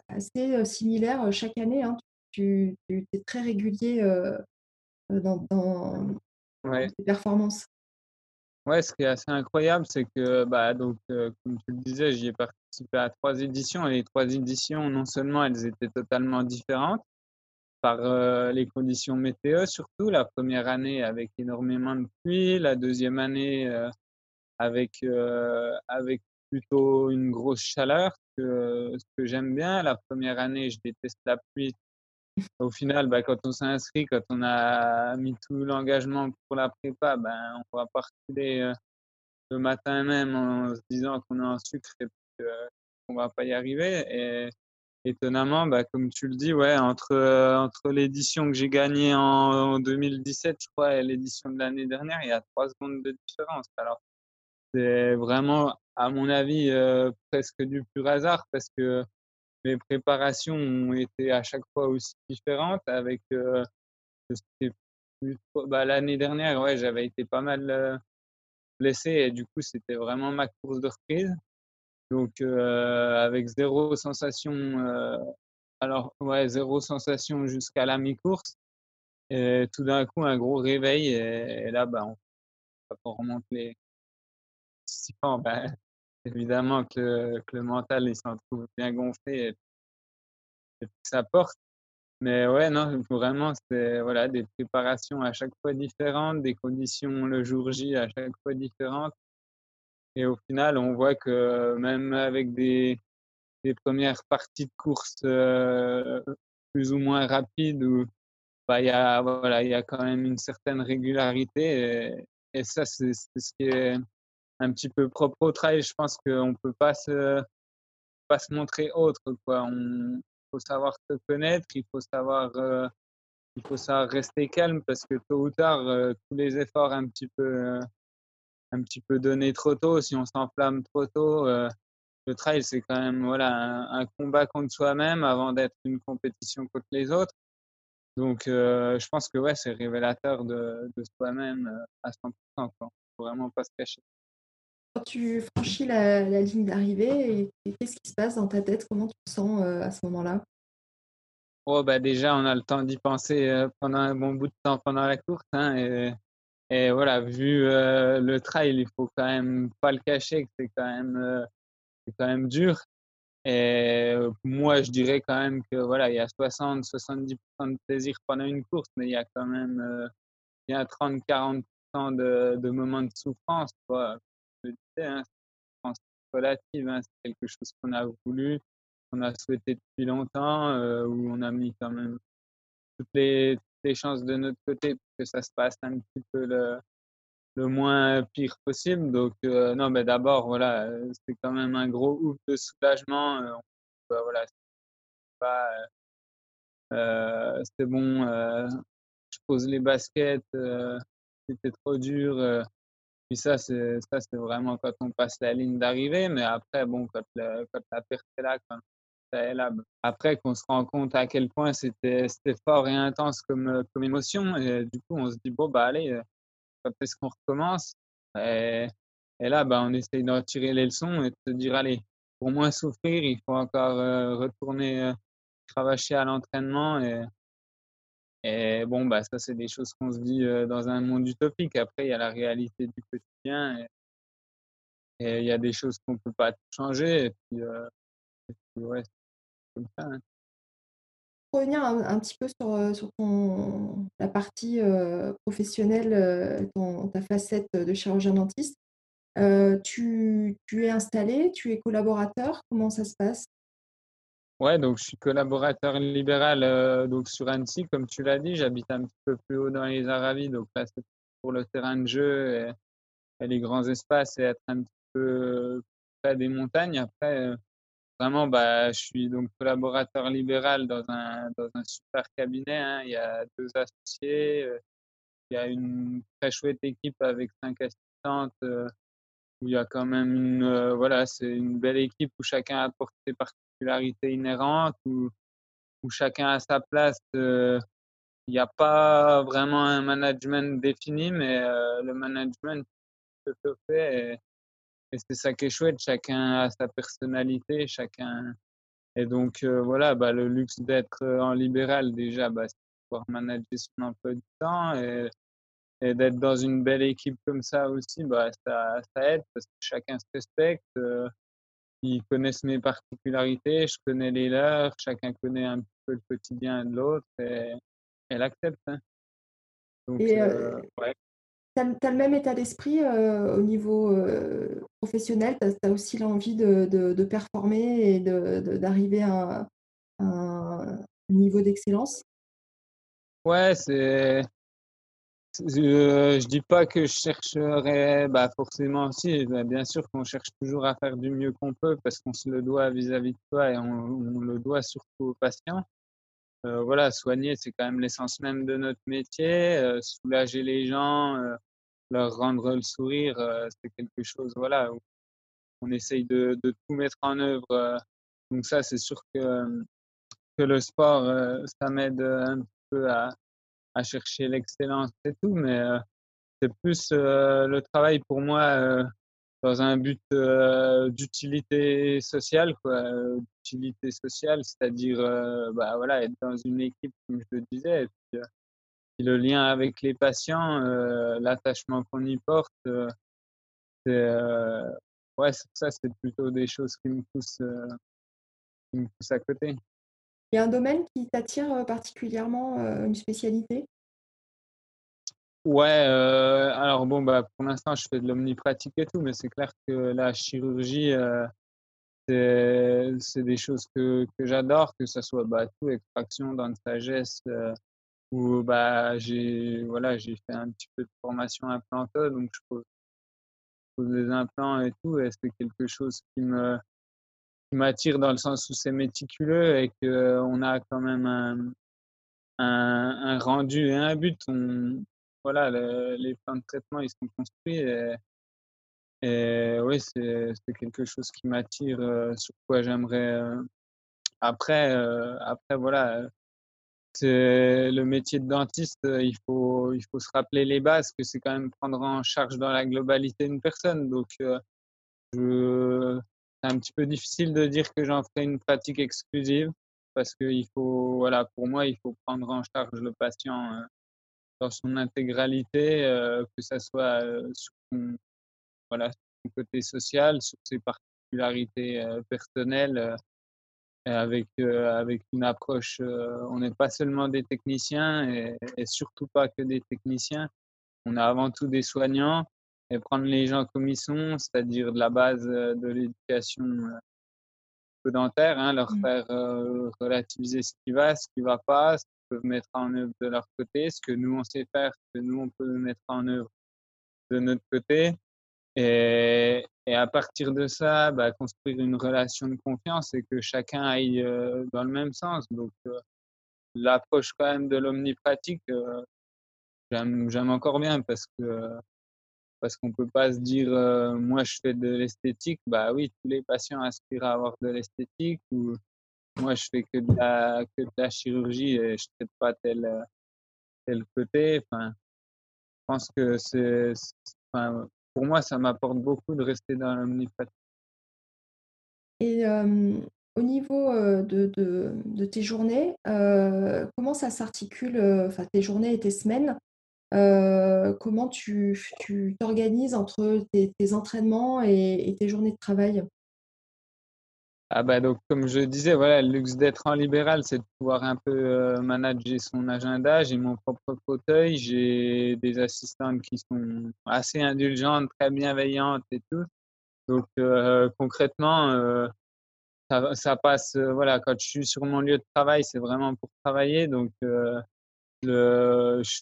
assez, similaire, chaque année, hein. Tu es très régulier, dans tes performances. Ouais, ce qui est assez incroyable, c'est que, bah, donc, comme tu le disais, j'y ai participé à trois éditions et les trois éditions, non seulement elles étaient totalement différentes par euh, les conditions météo surtout. La première année avec énormément de pluie, la deuxième année euh, avec, euh, avec plutôt une grosse chaleur, ce que j'aime bien. La première année, je déteste la pluie. Au final, bah, quand on s'inscrit, quand on a mis tout l'engagement pour la prépa, ben, on va partir le matin même en se disant qu'on est en sucre et qu'on ne va pas y arriver. Étonnamment, bah, comme tu le dis, ouais, entre, euh, entre l'édition que j'ai gagnée en, 2017, je crois, et l'édition de l'année dernière, il y a trois secondes de différence. Alors, c'est vraiment, à mon avis, euh, presque du pur hasard parce que mes préparations ont été à chaque fois aussi différentes. Avec euh, bah, l'année dernière, ouais, j'avais été pas mal blessé et du coup, c'était vraiment ma course de reprise. Donc, avec zéro sensation, alors, ouais, zéro sensation jusqu'à la mi-course. Et tout d'un coup, un gros réveil. Et, là, bah, on, remonte les participants, bah, évidemment que, le mental, il s'en trouve bien gonflé. et ça porte. Mais ouais, non, vraiment, c'est voilà, des préparations à chaque fois différentes, des conditions le jour J à chaque fois différentes. Et au final, on voit que même avec des, des premières parties de course euh, plus ou moins rapides, bah, il y, a, voilà, y a quand même une certaine régularité. Et, ça, c'est ce qui est un petit peu propre au trail. Je pense qu'on ne peut pas se, pas se montrer autre. Quoi. On, faut savoir se connaître, il faut savoir, euh, il faut savoir rester calme parce que tôt ou tard, euh, tous les efforts un petit peu, euh, un petit peu donnés trop tôt, si on s'enflamme trop tôt, le trail c'est quand même voilà un, combat contre soi-même avant d'être une compétition contre les autres. Donc je pense que ouais, c'est révélateur de, de soi-même à 100%. Quoi. Faut vraiment pas se cacher. Quand tu franchis la, ligne d'arrivée, qu'est-ce qui se passe dans ta tête? Comment tu te sens euh, à ce moment-là? Oh, bah déjà, on a le temps d'y penser euh, pendant un bon bout de temps pendant la course. Hein, et, et, voilà, vu euh, le trail, il faut quand même pas le cacher que c'est quand même, c'est quand même dur. Et moi, je dirais quand même que voilà, il y a 60-70% de plaisir pendant une course, mais il y a quand même il y a 30-40% de, de moments de souffrance. Quoi je disais, hein, relative, hein, c'est quelque chose qu'on a voulu, qu'on a souhaité depuis longtemps, euh, où on a mis quand même toutes les, les, chances de notre côté que ça se passe un petit peu le, le moins pire possible. Donc, euh, non, mais d'abord, voilà, c'est quand même un gros ouf de soulagement. Euh, bah, voilà, c'était bon, je pose les baskets, c'était trop dur puis ça, c'est ça, c'est vraiment quand on passe la ligne d'arrivée. Mais après, bon, quand, quand la perte est là, quand après qu'on se rend compte à quel point c'était fort et intense comme, comme émotion. Et du coup, on se dit, bon, bah allez, euh, quand est-ce qu'on recommence? Et, et, là, bah, on essaye de retirer les leçons et de se dire, allez, pour moins souffrir, il faut encore euh, retourner euh, à l'entraînement et, et bon, bah, ça, c'est des choses qu'on se dit dans un monde utopique. Après, il y a la réalité du quotidien et, il y a des choses qu'on ne peut pas changer. Et puis, ouais, c'est comme ça. Hein. Pour revenir un, petit peu sur, sur ton, la partie professionnelle, ton, ta facette de chirurgien dentiste, tu, tu es installé, tu es collaborateur, comment ça se passe? Ouais, donc je suis collaborateur libéral euh, donc sur Annecy, comme tu l'as dit. J'habite un petit peu plus haut dans les Aravis, donc là c'est pour le terrain de jeu et, les grands espaces et être un petit peu près des montagnes. Après, euh, vraiment, bah, je suis donc collaborateur libéral dans un, dans un super cabinet. Hein. Il y a deux associés, euh, il y a une très chouette équipe avec cinq assistantes où il y a quand même une, voilà, c'est une belle équipe où chacun apporte ses parties particularité inhérente où, chacun a sa place. Euh, il n'y a pas vraiment un management défini, mais euh, le management se fait et, c'est ça qui est chouette. Chacun a sa personnalité, chacun. Et donc euh, voilà, bah, le luxe d'être en libéral déjà, bah, c'est pouvoir manager son emploi du temps et, et d'être dans une belle équipe comme ça aussi, bah, ça, ça aide parce que chacun se respecte ils connaissent mes particularités, je connais les leurs, chacun connaît un peu le quotidien de l'autre et elle accepte. Hein. Donc, et euh, ouais. Tu as, le même état d'esprit euh, au niveau euh, professionnel, tu as, aussi l'envie de, performer et d'arriver à, un niveau d'excellence? Ouais, c'est je, je dis pas que je chercherais, bah forcément aussi, bah, bien sûr qu'on cherche toujours à faire du mieux qu'on peut parce qu'on se le doit vis-à-vis de toi et on, le doit surtout aux patients. Euh, voilà, soigner, c'est quand même l'essence même de notre métier. Euh, soulager les gens, euh, leur rendre le sourire, c'est quelque chose, voilà, où on essaye de, tout mettre en œuvre. donc ça, c'est sûr que, que le sport, ça m'aide un peu à, à chercher l'excellence et tout, mais c'est plus le travail pour moi dans un but d'utilité sociale, quoi, d'utilité sociale, c'est-à-dire bah, voilà, être dans une équipe, comme je le disais, et puis, le lien avec les patients, l'attachement qu'on y porte, c'est ouais, ça, c'est plutôt des choses qui me poussent, qui me poussent à côté. Il Il y a un domaine qui t'attire particulièrement, une spécialité? Ouais, euh, alors bon, bah, pour l'instant, je fais de l'omnipratique et tout, mais c'est clair que la chirurgie, euh, c'est des choses que, que j'adore, que ça soit bah, tout, extraction, dents de sagesse, euh, ou bah, j'ai voilà, fait un petit peu de formation implanteuse, donc je pose, pose des implants et tout, et c'est quelque chose qui me m'attire dans le sens où c'est méticuleux et qu'on a quand même un, un, un rendu et un but. On, voilà, les plans de traitement, ils sont construits et, et oui, c'est quelque chose qui m'attire, euh, sur quoi j'aimerais. Euh, après, euh, après, voilà, c'est le métier de dentiste, il faut, il faut se rappeler les bases, que c'est quand même prendre en charge dans la globalité une personne. Donc, je, c'est un petit peu difficile de dire que j'en ferai une pratique exclusive parce que il faut, voilà, pour moi, il faut prendre en charge le patient dans son intégralité, que ça soit sur son, voilà, son côté social, sur ses particularités euh, personnelles, avec, avec une approche, on n'est pas seulement des techniciens et, et, surtout pas que des techniciens, on est avant tout des soignants et prendre les gens comme ils sont, c'est-à-dire de la base de l'éducation dentaire, hein, leur mmh. faire relativiser ce qui va, ce qui va pas, peuvent mettre en œuvre de leur côté, ce que nous on sait faire, ce que nous on peut mettre en œuvre de notre côté. Et, à partir de ça, bah, construire une relation de confiance et que chacun aille euh, dans le même sens. Donc, euh, l'approche quand même de l'omnipratique, euh, j'aime encore bien parce que parce qu'on peut pas se dire moi je fais de l'esthétique bah oui tous les patients aspirent à avoir de l'esthétique ou moi, je fais que de la, que de la chirurgie et je ne traite pas tel, tel côté. Enfin, je pense que c'est, pour moi, ça m'apporte beaucoup de rester dans l'omnipathie. Et au niveau de, tes journées, comment ça s'articule, enfin tes journées et tes semaines? Comment tu, t'organises entre tes, entraînements et, tes journées de travail? Ah bah donc comme je disais, voilà, le luxe d'être en libéral, c'est de pouvoir un peu euh, manager son agenda. J'ai mon propre fauteuil, j'ai des assistantes qui sont assez indulgentes, très bienveillantes et tout. Donc euh, concrètement, euh, ça, passe, voilà, quand je suis sur mon lieu de travail, c'est vraiment pour travailler. Donc je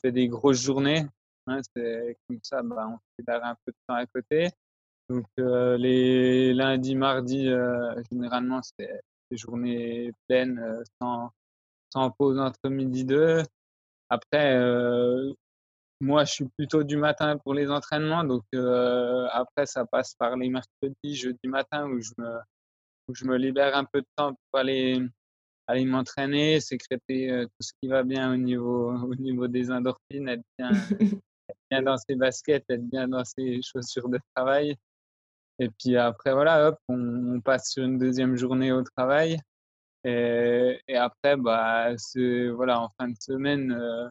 fais des grosses journées. Hein, c'est comme ça, bah, on fait un peu de temps à côté. Donc euh, les lundis, mardis, euh, généralement, c'est des journées pleines, euh, sans, sans pause entre midi et deux. Après, moi, je suis plutôt du matin pour les entraînements. Donc après, ça passe par les mercredis, jeudi matin où je me, où je me libère un peu de temps pour aller, aller m'entraîner, sécréter tout ce qui va bien au niveau, au niveau des endorphines, être bien, être bien dans ses baskets, être bien dans ses chaussures de travail. Et puis après, voilà, hop, on, passe sur une deuxième journée au travail. Et, et après, bah, voilà, en fin de semaine, euh,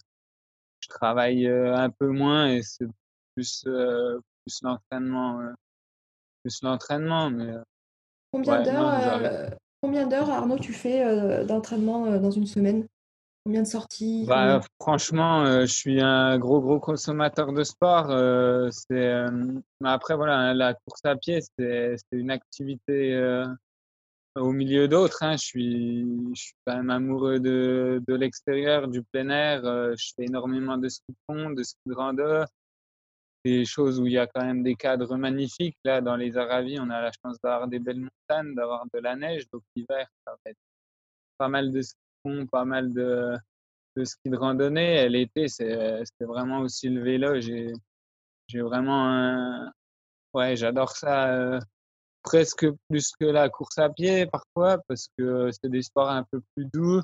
je travaille euh, un peu moins et c'est plus, euh, plus l'entraînement. plus l'entraînement. Mais, combien combien d'heures, Arnaud, tu fais d'entraînement dans une semaine? Combien de sorties bah, Franchement, euh, je suis un gros, gros consommateur de sport. Euh, c'est, euh, après, voilà, la course à pied, c'est, une activité au milieu d'autres. Hein. Je, suis, je suis quand même amoureux de, de l'extérieur, du plein air. je fais énormément de ski de fond, de ski de grandeur. Des choses où il y a quand même des cadres magnifiques. Là, dans les Aravis, on a la chance d'avoir des belles montagnes, d'avoir de la neige. Donc, l'hiver, ça va être pas mal de ski pas mal de, de ski de randonnée. L'été, c'était vraiment aussi le vélo. J'ai vraiment. Ouais, j'adore ça euh, presque plus que la course à pied parfois parce que c'est des sports un peu plus doux,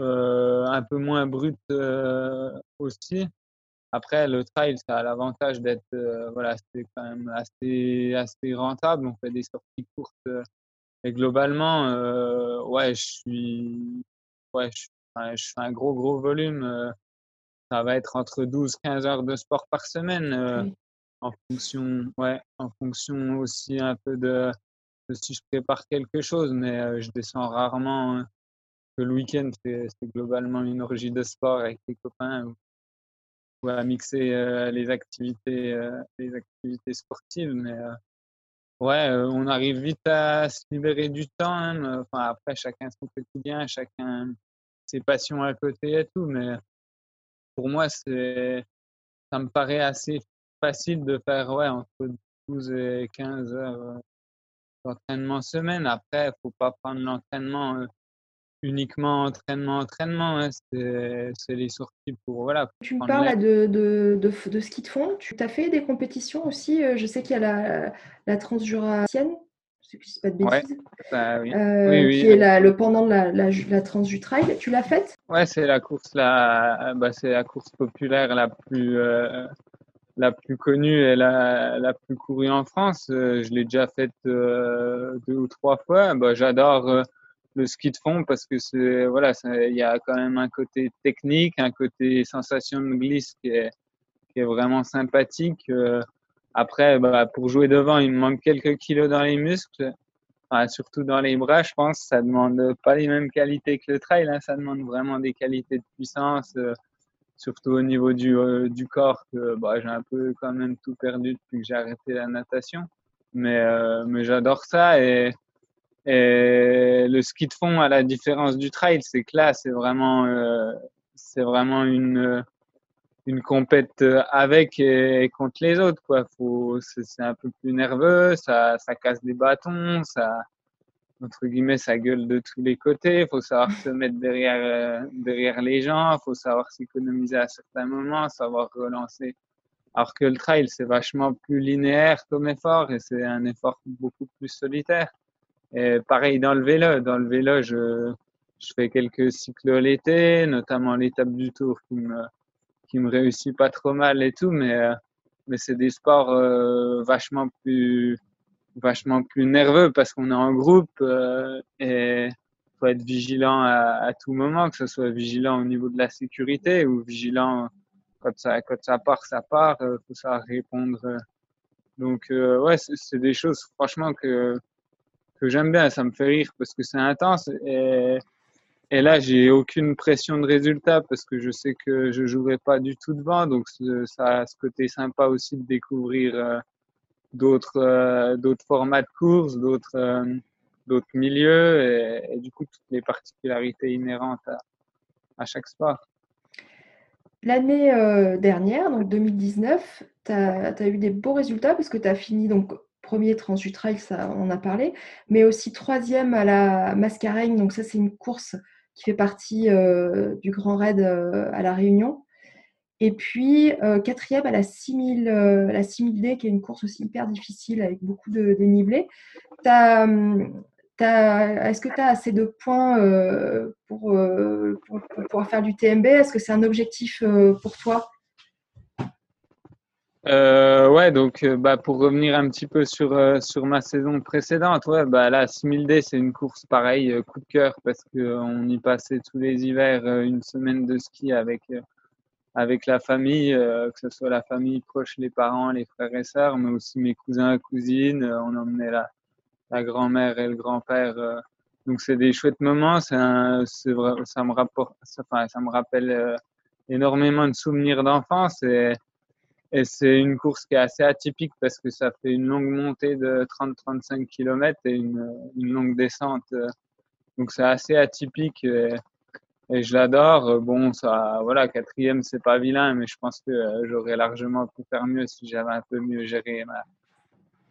euh, un peu moins bruts euh, aussi. Après, le trail, ça a l'avantage d'être, voilà, c'est quand même assez, assez rentable. On fait des sorties courtes. et globalement, ouais, je suis, ouais, je, fais un gros, gros volume. Euh, ça va être entre 12-15 heures de sport par semaine. Euh, en fonction, ouais, en fonction aussi un peu de, si je prépare quelque chose, mais euh, je descends rarement que le week-end, c'est globalement une orgie de sport avec les copains ou, à mixer euh, les, activités, euh, les activités sportives. Mais ouais, on arrive vite à se libérer du temps. Hein, enfin, après, chacun son quotidien, chacun ses passions à côté et tout. Mais pour moi, ça me paraît assez facile de faire ouais, entre 12 et 15 heures d'entraînement semaine. Après, il faut pas prendre l'entraînement uniquement entraînement, entraînement. Hein. C'est les sorties pour. Voilà, tu me parles de, de, de, de, ski de fond. Tu as fait des compétitions aussi. Je sais qu'il y a la, la Transjurassienne, je ne sais pas de bêtises, bah oui. Euh, qui est la, le pendant de la, la, la Trail. Tu l'as faite? Ouais, c'est la course la, bah, c'est la course populaire la plus euh, la plus connue et la, la plus courue en France. Euh, je l'ai déjà faite deux ou trois fois. Bah, j'adore le ski de fond parce que c'est voilà, il y a quand même un côté technique, un côté sensation de glisse qui est, vraiment sympathique. Euh, après, bah, pour jouer devant, il me manque quelques kilos dans les muscles, surtout dans les bras, je pense. Ça demande pas les mêmes qualités que le trail, hein. ça demande vraiment des qualités de puissance, euh, surtout au niveau du, euh, du corps, que bah, j'ai un peu quand même tout perdu depuis que j'ai arrêté la natation. Mais, mais j'adore ça et et le ski de fond, à la différence du trail, c'est que là, c'est vraiment, euh, vraiment une, une compète avec et contre les autres. C'est, un peu plus nerveux, ça, ça casse des bâtons, ça, entre guillemets, ça gueule de tous les côtés. Il faut savoir se mettre derrière, derrière les gens, il faut savoir s'économiser à certains moments, savoir relancer. Alors que le trail, c'est vachement plus linéaire comme effort et c'est un effort beaucoup plus solitaire. Et pareil dans le vélo. Dans le vélo, je, je fais quelques cycles l'été, notamment l'étape du Tour qui me, qui me réussit pas trop mal et tout, mais, euh, mais c'est des sports euh, vachement plus vachement plus nerveux parce qu'on est en groupe euh, et faut être vigilant à, à, tout moment, que ce soit vigilant au niveau de la sécurité ou vigilant quand ça quand ça part, ça part, faut savoir répondre. Donc ouais, c'est des choses franchement que que j'aime bien. Ça me fait rire parce que c'est intense. Et, et là, j'ai aucune pression de résultat parce que je sais que je jouerai pas du tout devant. Donc, ça a ce côté sympa aussi de découvrir euh, d'autres euh, d'autres formats de course, d'autres euh, d'autres milieux et, du coup toutes les particularités inhérentes à, chaque sport. L'année dernière, donc 2019, tu as, as, eu des beaux résultats parce que tu as fini donc premier Transju Trail, ça on en a parlé, mais aussi troisième à la Mascareigne. Donc ça, c'est une course qui fait partie euh, du Grand Raid euh, à La Réunion. Et puis euh, quatrième à la 6000, la 6000D, qui est une course aussi hyper difficile avec beaucoup de dénivelé. Est-ce que tu as assez de points pour, pour, pouvoir faire du TMB Est-ce que c'est un objectif pour toi? Euh, ouais, donc euh, bah, pour revenir un petit peu sur, euh, sur ma saison précédente, ouais, bah, là, 6000D, c'est une course pareil, euh, coup de cœur, parce qu'on y passait tous les hivers une semaine de ski avec, avec la famille, que ce soit la famille proche, les parents, les frères et sœurs, mais aussi mes cousins et cousines. on emmenait la, la grand-mère et le grand-père. donc c'est des chouettes moments, c'est vrai, ça, me rapporte, ça me rappelle énormément de souvenirs d'enfance. Et, et c'est une course qui est assez atypique parce que ça fait une longue montée de 30-35 km et une, longue descente. Donc c'est assez atypique et, je l'adore. Bon, ça, voilà, quatrième, c'est pas vilain, mais je pense que j'aurais largement pu faire mieux si j'avais un peu mieux géré ma,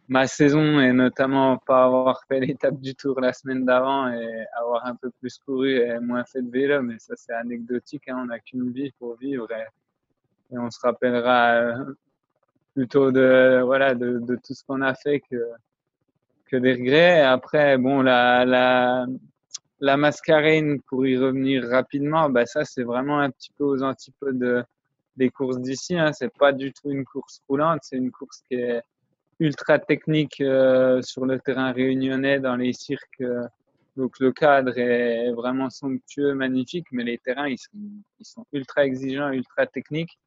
ma saison et notamment pas avoir fait l'étape du tour la semaine d'avant et avoir un peu plus couru et moins fait de vélo. Mais ça, c'est anecdotique. Hein. On n'a qu'une vie pour vivre. Et, et on se rappellera euh, plutôt de voilà de, tout ce qu'on a fait que que des regrets. Après, bon, la la la mascarine pour y revenir rapidement, bah ça c'est vraiment un petit peu aux antipodes des courses d'ici. Hein. C'est pas du tout une course roulante, c'est une course qui est ultra technique euh, sur le terrain réunionnais dans les cirques. Euh, donc le cadre est vraiment somptueux, magnifique, mais les terrains ils sont, ils sont ultra exigeants, ultra techniques.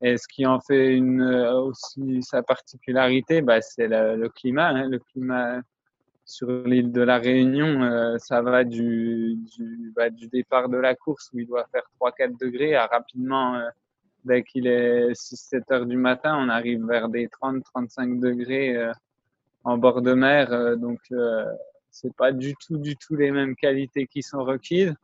Et ce qui en fait euh, aussi sa particularité, bah, c'est le, climat. Hein. Le climat sur l'île de la Réunion, ça va bah, du, départ de la course où il doit faire 3-4 degrés à rapidement, dès qu'il est 6-7 heures du matin, on arrive vers des 30-35 degrés en bord de mer. donc, c'est pas du tout, du tout les mêmes qualités qui sont requises.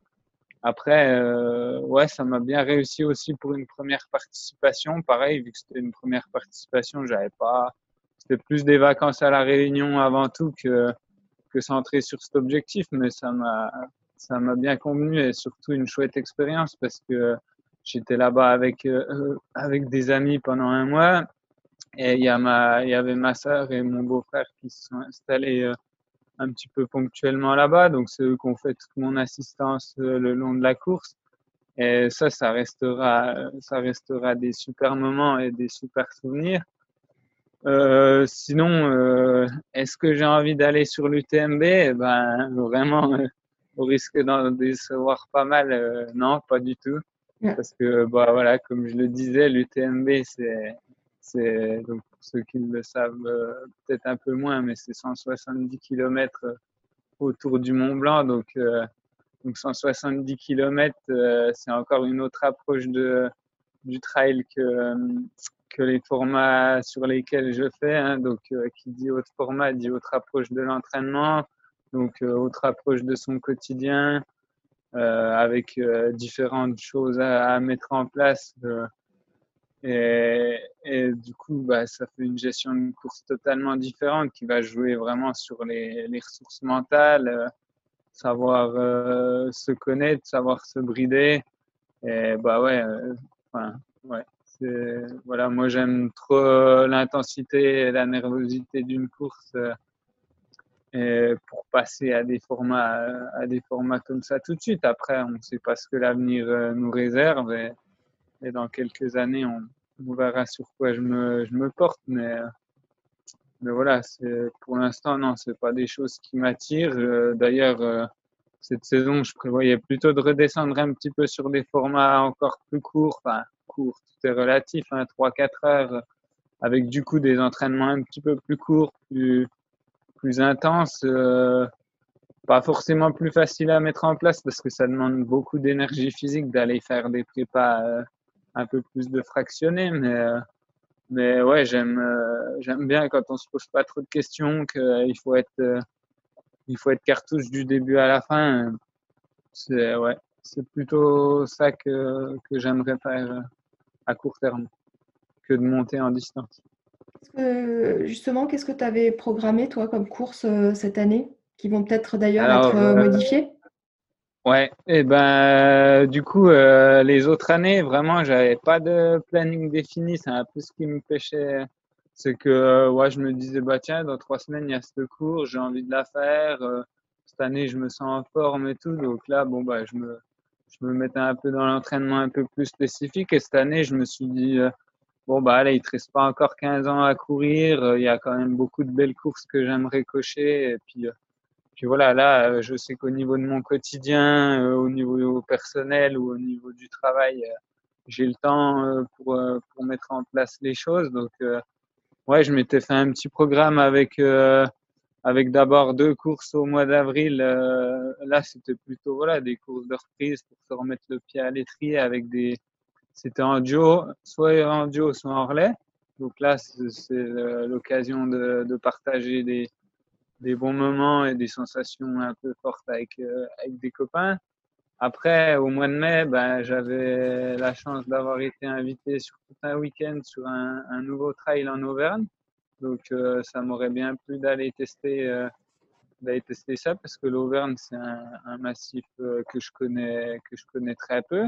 Après, euh, ouais, ça m'a bien réussi aussi pour une première participation. Pareil, vu que c'était une première participation, j'avais pas. C'était plus des vacances à la Réunion avant tout que que centré sur cet objectif, mais ça m'a ça m'a bien convenu et surtout une chouette expérience parce que j'étais là-bas avec euh, avec des amis pendant un mois et il y a ma il y avait ma sœur et mon beau-frère qui se sont installés euh, un petit peu ponctuellement là-bas. Donc, c'est eux qui ont fait toute mon assistance euh, le long de la course. Et ça, ça restera, ça restera des super moments et des super souvenirs. Euh, sinon, euh, est-ce que j'ai envie d'aller sur l'UTMB eh Ben, vraiment, euh, au risque d'en décevoir pas mal, non, pas du tout. Parce que, bah, voilà, comme je le disais, l'UTMB, c'est, c'est donc ceux qui le savent euh, peut-être un peu moins, mais c'est 170 km euh, autour du Mont Blanc. Donc, euh, donc 170 km, c'est encore une autre approche de, du trail que, que les formats sur lesquels je fais. Hein. Donc, qui dit autre format dit autre approche de l'entraînement, donc autre approche de son quotidien, avec différentes choses à, mettre en place. Et, du coup, bah, ça fait une gestion de course totalement différente qui va jouer vraiment sur les, les ressources mentales, euh, savoir euh, se connaître, savoir se brider. Et bah ouais, euh, ouais. Voilà, moi j'aime trop l'intensité et la nervosité d'une course. Pour passer à des formats à des formats comme ça tout de suite. Après, on ne sait pas ce que l'avenir nous réserve. Et dans quelques années, on, verra sur quoi je me, je me porte. Mais, mais voilà, pour l'instant, non, c'est pas des choses qui m'attirent. Euh, d'ailleurs, euh, cette saison, je prévoyais plutôt de redescendre un petit peu sur des formats encore plus courts, enfin, courts, tout relatif, hein, 3-4 heures, avec du coup des entraînements un petit peu plus courts, plus, plus intenses. Euh, pas forcément plus facile à mettre en place parce que ça demande beaucoup d'énergie physique d'aller faire des prépas euh, un peu plus de fractionné, mais euh, mais ouais, j'aime euh, j'aime bien quand on se pose pas trop de questions, qu'il faut être il faut être cartouche du début à la fin. C'est ouais, c'est plutôt ça que que j'aimerais faire à court terme que de monter en distance. justement, qu'est-ce que tu avais programmé toi comme course cette année qui vont peut-être d'ailleurs être euh, modifiées? Ouais, et ben du coup euh, les autres années vraiment j'avais pas de planning défini, c'est un peu ce qui me pêchait, c'est que euh, ouais je me disais bah tiens dans trois semaines il y a ce cours, j'ai envie de la faire, euh, cette année je me sens en forme et tout, donc là bon bah je me je me mettais un peu dans l'entraînement un peu plus spécifique. Et cette année je me suis dit bon bah allez il te reste pas encore 15 ans à courir, il y a quand même beaucoup de belles courses que j'aimerais cocher. Et puis puis voilà, là, euh, je sais qu'au niveau de mon quotidien, euh, au niveau personnel ou au niveau du travail, euh, j'ai le temps pour, pour mettre en place les choses. Donc, ouais, je m'étais fait un petit programme avec, avec d'abord deux courses au mois d'avril. là, c'était plutôt voilà, des courses de reprise pour se remettre le pied à l'étrier avec des. C'était en duo, soit en duo, soit en relais. Donc là, c'est l'occasion de, de partager des, des bons moments et des sensations un peu fortes avec, euh, avec des copains. Après, au mois de mai, ben, j'avais la chance d'avoir été invité sur tout un week-end sur un, un, nouveau trail en Auvergne. Donc, euh, ça m'aurait bien plu d'aller tester, euh, d'aller tester ça parce que l'Auvergne, c'est un, un, massif que je connais, que je connais très peu.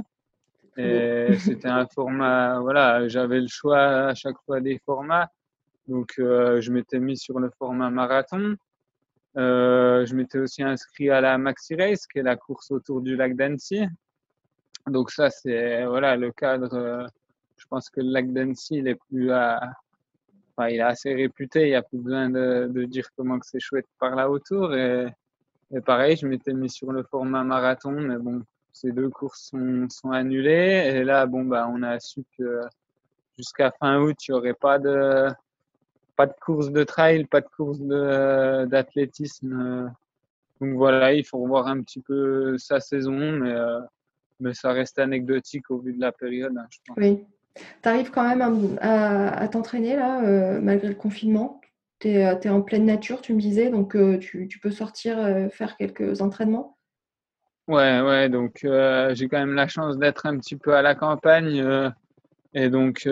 Et c'était un format, voilà, j'avais le choix à chaque fois des formats. Donc, je m'étais mis sur le format marathon. Euh, je m'étais aussi inscrit à la Maxi Race, qui est la course autour du lac d'Annecy. Donc ça, c'est voilà le cadre. Euh, je pense que le lac d'Annecy, il est plus enfin, il est assez réputé. Il n'y a plus besoin de, dire comment que c'est chouette par là autour. Et, pareil, je m'étais mis sur le format marathon, mais bon, ces deux courses sont, annulées. Et là, bon bah, on a su que jusqu'à fin août, il n'y aurait pas de pas de course de trail, pas de course d'athlétisme. donc voilà, il faut revoir un petit peu sa saison, mais, mais ça reste anecdotique au vu de la période, hein, je pense. Oui. Tu arrives quand même à, t'entraîner là, malgré le confinement? Tu es, en pleine nature, tu me disais, donc tu, tu, peux sortir faire quelques entraînements? Ouais, ouais, donc j'ai quand même la chance d'être un petit peu à la campagne. et donc,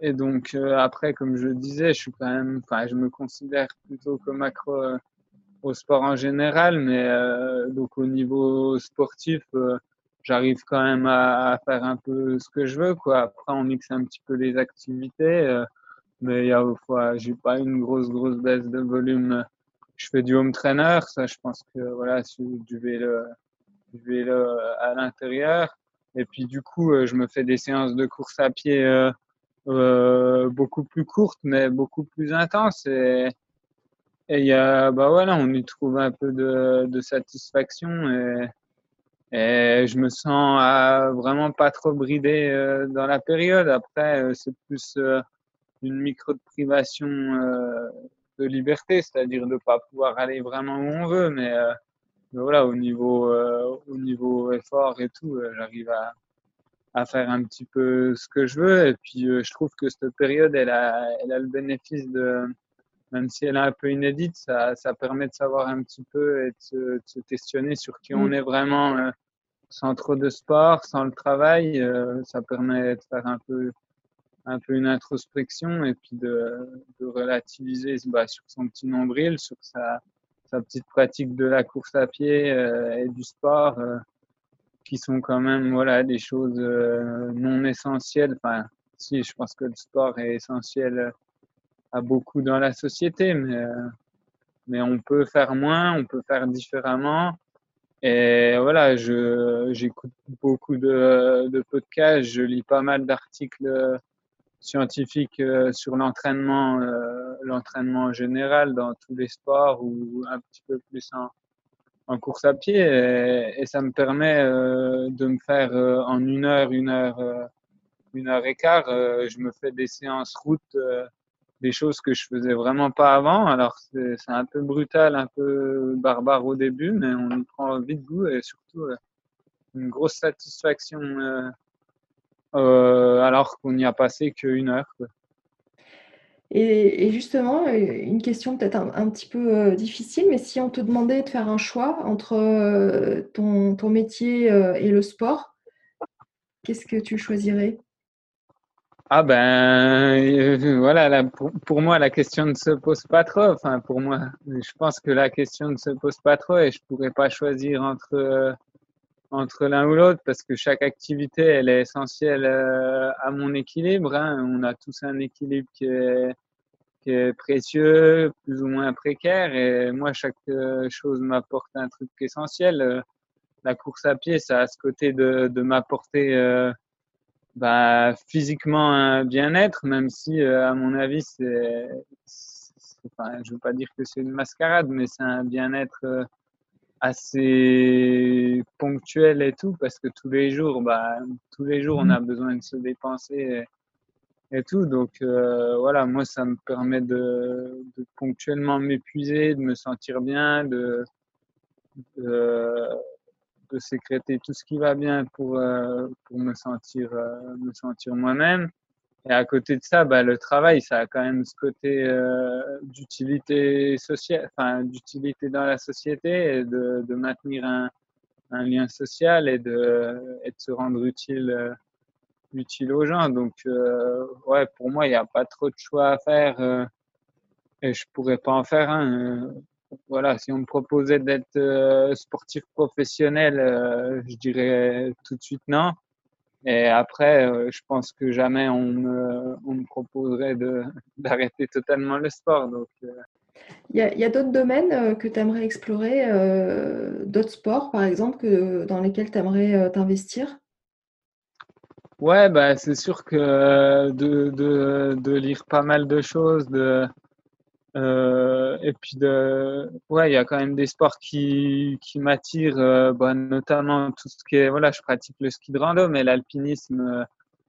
et donc après, comme je disais, je suis quand même, enfin, je me considère plutôt comme accro au sport en général, mais donc au niveau sportif, j'arrive quand même à, faire un peu ce que je veux, quoi. Après, on mixe un petit peu les activités, mais il y a fois, j'ai pas une grosse, grosse baisse de volume. Je fais du home trainer, ça, je pense que voilà, du vélo, du vélo à l'intérieur. Et puis du coup, je me fais des séances de course à pied euh, beaucoup plus courtes, mais beaucoup plus intenses. Et et il y a, bah voilà, on y trouve un peu de, de satisfaction et, et, je me sens euh, vraiment pas trop bridé euh, dans la période. Après, euh, c'est plus une micro de privation de liberté, c'est-à-dire de pas pouvoir aller vraiment où on veut, mais, mais voilà, au niveau, au niveau effort et tout, j'arrive à, à faire un petit peu ce que je veux. Et puis, je trouve que cette période, elle a, elle a le bénéfice de, même si elle est un peu inédite, ça, ça permet de savoir un petit peu et de se, questionner sur qui on mm. est vraiment euh, sans trop de sport, sans le travail. Euh, ça permet de faire un peu, un peu une introspection et puis de, de relativiser bah, sur son petit nombril, sur sa, sa petite pratique de la course à pied euh, et du sport, qui sont quand même voilà, des choses non essentielles. Enfin, si, je pense que le sport est essentiel beaucoup dans la société, mais, euh, mais on peut faire moins, on peut faire différemment. Et voilà, j'écoute beaucoup de, podcasts, je lis pas mal d'articles scientifiques euh, sur l'entraînement, euh, l'entraînement général dans tous les sports ou un petit peu plus en, en course à pied. Et, et ça me permet de me faire en une heure, une heure, une heure et quart, je me fais des séances route des choses que je faisais vraiment pas avant. Alors c'est un peu brutal, un peu barbare au début, mais on y prend vite goût et surtout euh, une grosse satisfaction euh, euh, alors qu'on n'y a passé qu'une heure. Et, justement, une question peut-être un, petit peu difficile, mais si on te demandait de faire un choix entre ton, ton métier et le sport, qu'est-ce que tu choisirais? Ah ben euh, voilà, pour, moi la question ne se pose pas trop. Enfin pour moi, je pense que la question ne se pose pas trop et je pourrais pas choisir entre euh, entre l'un ou l'autre parce que chaque activité elle est essentielle euh, à mon équilibre. Hein. On a tous un équilibre qui est précieux, plus ou moins précaire et moi chaque chose m'apporte un truc essentiel. La course à pied, ça a ce côté de, de m'apporter bah, physiquement un bien-être, même si, euh, à mon avis, c'est, enfin, je veux pas dire que c'est une mascarade, mais c'est un bien-être euh, assez ponctuel et tout, parce que tous les jours, bah, tous les jours, on a mmh. besoin de se dépenser et, tout. Donc, euh, voilà, moi, ça me permet de, ponctuellement m'épuiser, de me sentir bien, de, de sécréter tout ce qui va bien pour, euh, pour me sentir, euh, sentir moi-même. Et à côté de ça, bah, le travail, ça a quand même ce côté d'utilité sociale, enfin, d'utilité dans la société et de, de maintenir un, un, lien social et de, et de se rendre utile, utile aux gens. Donc, ouais, pour moi, il n'y a pas trop de choix à faire et je pourrais pas en faire un voilà, si on me proposait d'être euh, sportif professionnel, euh, je dirais tout de suite non. Et après, euh, je pense que jamais on me, on me proposerait d'arrêter totalement le sport. Donc, il y a, a d'autres domaines que tu aimerais explorer, d'autres sports par exemple, que, dans lesquels tu aimerais t'investir? Ouais, bah, c'est sûr que de, de, de, lire pas mal de choses, de, euh, et puis de, ouais, il y a quand même des sports qui, qui m'attirent, euh, bah, notamment tout ce qui est, voilà, je pratique le ski de rando, mais l'alpinisme,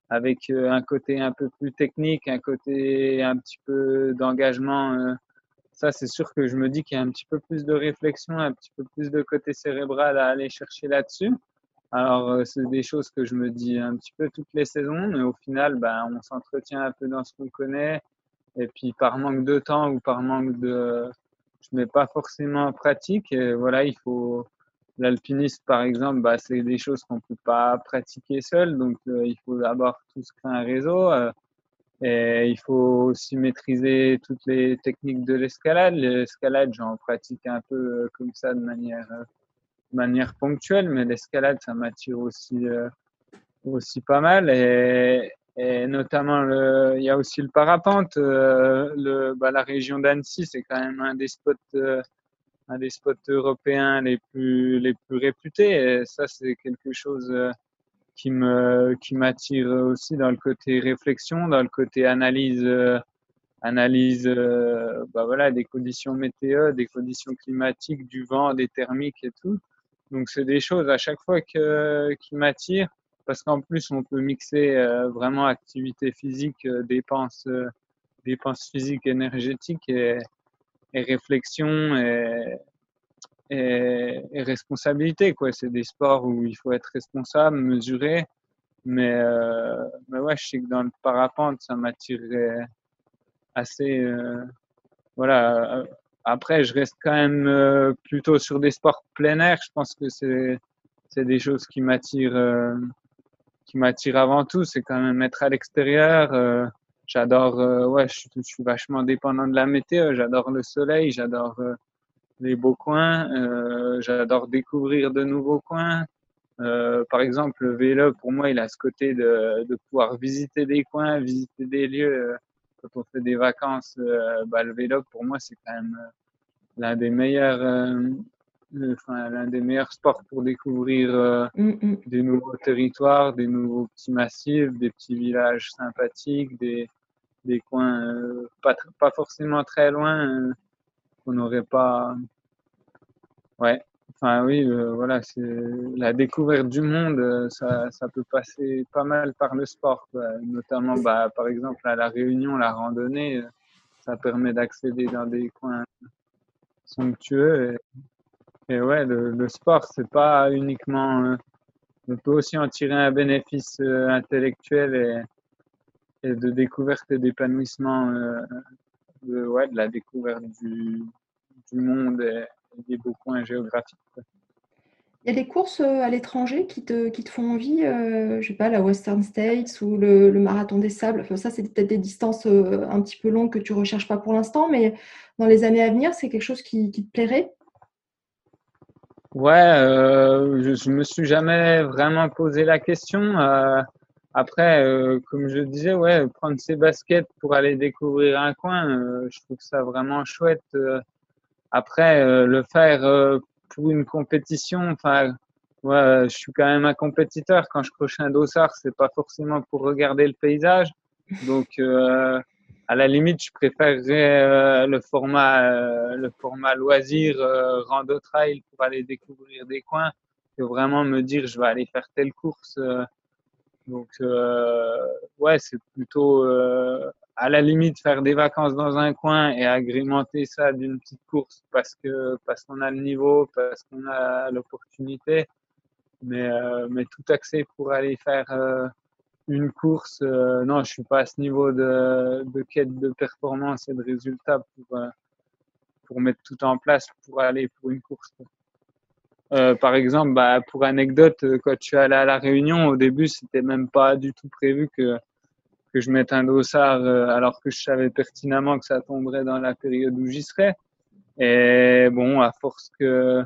avec un côté un peu plus technique, un côté un petit peu d'engagement. ça, c'est sûr que je me dis qu'il y a un petit peu plus de réflexion, un petit peu plus de côté cérébral à aller chercher là-dessus. Alors, c'est des choses que je me dis un petit peu toutes les saisons, mais au final, ben, on s'entretient un peu dans ce qu'on connaît. Et puis, par manque de temps ou par manque de, je mets pas forcément en pratique. Et voilà, il faut l'alpinisme par exemple, bah, c'est des choses qu'on peut pas pratiquer seul, donc euh, il faut d'abord tout se créer un réseau. Euh, et il faut aussi maîtriser toutes les techniques de l'escalade. L'escalade, j'en pratique un peu euh, comme ça de manière, manière ponctuelle, mais l'escalade, ça m'attire aussi, aussi pas mal. Et, notamment, il y a aussi le parapente. Euh, bah, la région d'Annecy, c'est quand même un des spots, euh, un des spots européens les plus, les plus réputés. Et ça, c'est quelque chose euh, qui me, qui m'attire aussi dans le côté réflexion, dans le côté analyse, analyse, bah voilà, des conditions météo, des conditions climatiques, du vent, des thermiques et tout. Donc, c'est des choses à chaque fois que, qui m'attirent parce qu'en plus, on peut mixer euh, vraiment activité physique, euh, dépenses, euh, physiques, énergétiques et, réflexion et, et, responsabilité. C'est des sports où il faut être responsable, mesuré. Mais, euh, mais ouais, je sais que dans le parapente, ça m'attirerait assez. voilà. Après, je reste quand même plutôt sur des sports plein air. Je pense que c'est, c'est des choses qui m'attirent qui m'attire avant tout, c'est quand même être à l'extérieur. Euh, j'adore, euh, ouais, je, je, suis vachement dépendant de la météo. J'adore le soleil, j'adore euh, les beaux coins, j'adore découvrir de nouveaux coins. par exemple, le vélo, pour moi, il a ce côté de, de pouvoir visiter des coins, visiter des lieux. Quand on fait des vacances, bah, le vélo, pour moi, c'est quand même l'un des meilleurs enfin, l'un des meilleurs sports pour découvrir euh, mm, mm. des nouveaux territoires, des nouveaux petits massifs, des petits villages sympathiques, des, des coins euh, pas, pas forcément très loin euh, qu'on n'aurait pas. Ouais, enfin oui, voilà, c'est la découverte du monde, ça, ça peut passer pas mal par le sport, notamment bah, par exemple à la Réunion, la randonnée, ça permet d'accéder dans des coins somptueux. Et, ouais, le, sport, c'est pas uniquement. Euh, on peut aussi en tirer un bénéfice euh, intellectuel et, de découverte et d'épanouissement euh, de, ouais, de la découverte du, du monde et, des beaux points géographiques. Il y a des courses à l'étranger qui te, qui te font envie, euh, je sais pas, la Western States ou le, le Marathon des Sables? Enfin, ça, c'est peut-être des distances un petit peu longues que tu recherches pas pour l'instant, mais dans les années à venir, c'est quelque chose qui, qui te plairait? Ouais, euh, je, je me suis jamais vraiment posé la question. Euh, après, euh, comme je disais, ouais, prendre ses baskets pour aller découvrir un coin, euh, je trouve ça vraiment chouette. Euh. après, le faire pour une compétition, enfin, ouais, je suis quand même un compétiteur. Quand je coche un dossard, c'est pas forcément pour regarder le paysage. Donc, à la limite, je préférerais euh, le format euh, le format loisir euh, rando trail pour aller découvrir des coins que vraiment me dire je vais aller faire telle course. donc ouais, c'est plutôt à la limite faire des vacances dans un coin et agrémenter ça d'une petite course parce que parce qu'on a le niveau, parce qu'on a l'opportunité. Mais mais tout accès pour aller faire une course, euh, non, je suis pas à ce niveau de, de quête de performance et de résultats pour, euh, pour mettre tout en place pour aller pour une course. Euh, par exemple, bah, pour anecdote, euh, quand je suis allé à la Réunion, au début, c'était même pas du tout prévu que, que je mette un dossard euh, alors que je savais pertinemment que ça tomberait dans la période où j'y serais. Et bon, à force que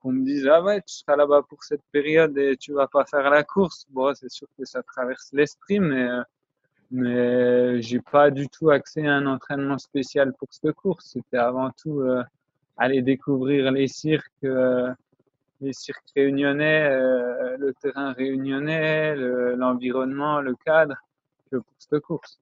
qu'on me dise ah ouais tu seras là-bas pour cette période et tu vas pas faire la course bon c'est sûr que ça traverse l'esprit mais mais j'ai pas du tout accès à un entraînement spécial pour cette course c'était avant tout euh, aller découvrir les cirques euh, les cirques réunionnais le terrain réunionnais l'environnement le, le cadre pour cette course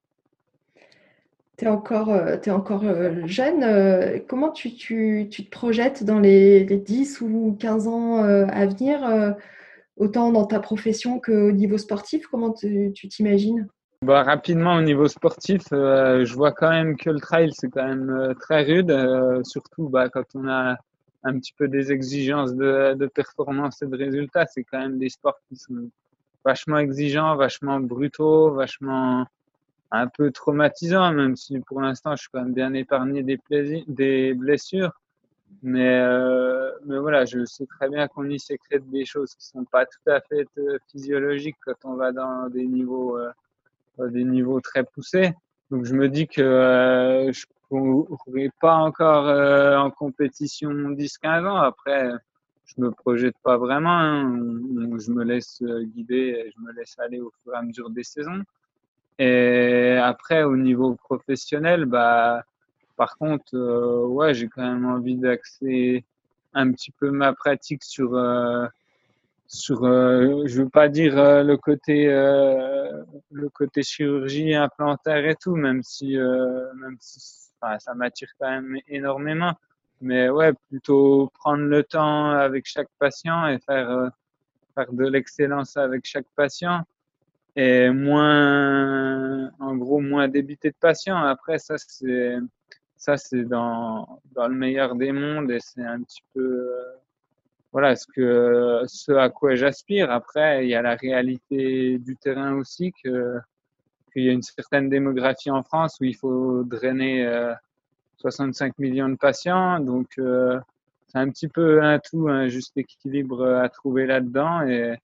tu es encore, euh, es encore euh, jeune. Euh, comment tu, tu, tu, te projettes dans les, les, 10 ou 15 ans à venir autant dans ta profession qu'au niveau sportif? Comment tu t'imagines? Bah, rapidement au niveau sportif, je vois quand même que le trail c'est quand même très rude, surtout bah, quand on a un petit peu des exigences de, de performance et de résultats. C'est quand même des sports qui sont vachement exigeants, vachement brutaux, vachement un peu traumatisants, même si pour l'instant je suis quand même bien épargné des, des blessures. Mais, euh, mais voilà, je sais très bien qu'on y sécrète des choses qui sont pas tout à fait euh, physiologiques quand on va dans des niveaux, euh, des niveaux très poussés. Donc je me dis que je pourrais pas encore en compétition 10-15 ans. Après, je me projette pas vraiment. Hein. Je me laisse euh, guider et je me laisse aller au fur et à mesure des saisons. Et après, au niveau professionnel, bah, par contre, euh, ouais, j'ai quand même envie d'axer un petit peu ma pratique sur, euh, sur euh, je veux pas dire le côté, le côté chirurgie implantaire et tout, même si, même si ça m'attire quand même énormément. Mais ouais, plutôt prendre le temps avec chaque patient et faire, faire de l'excellence avec chaque patient et moins, en gros, moins débiter de patients. Après, ça, c'est, ça, c'est dans, dans le meilleur des mondes et c'est un petit peu, voilà, ce que, ce à quoi j'aspire. Après, il y a la réalité du terrain aussi que, qu'il y a une certaine démographie en France où il faut drainer euh, 65 millions de patients. Donc, euh, c'est un petit peu un tout, un juste équilibre à trouver là-dedans et,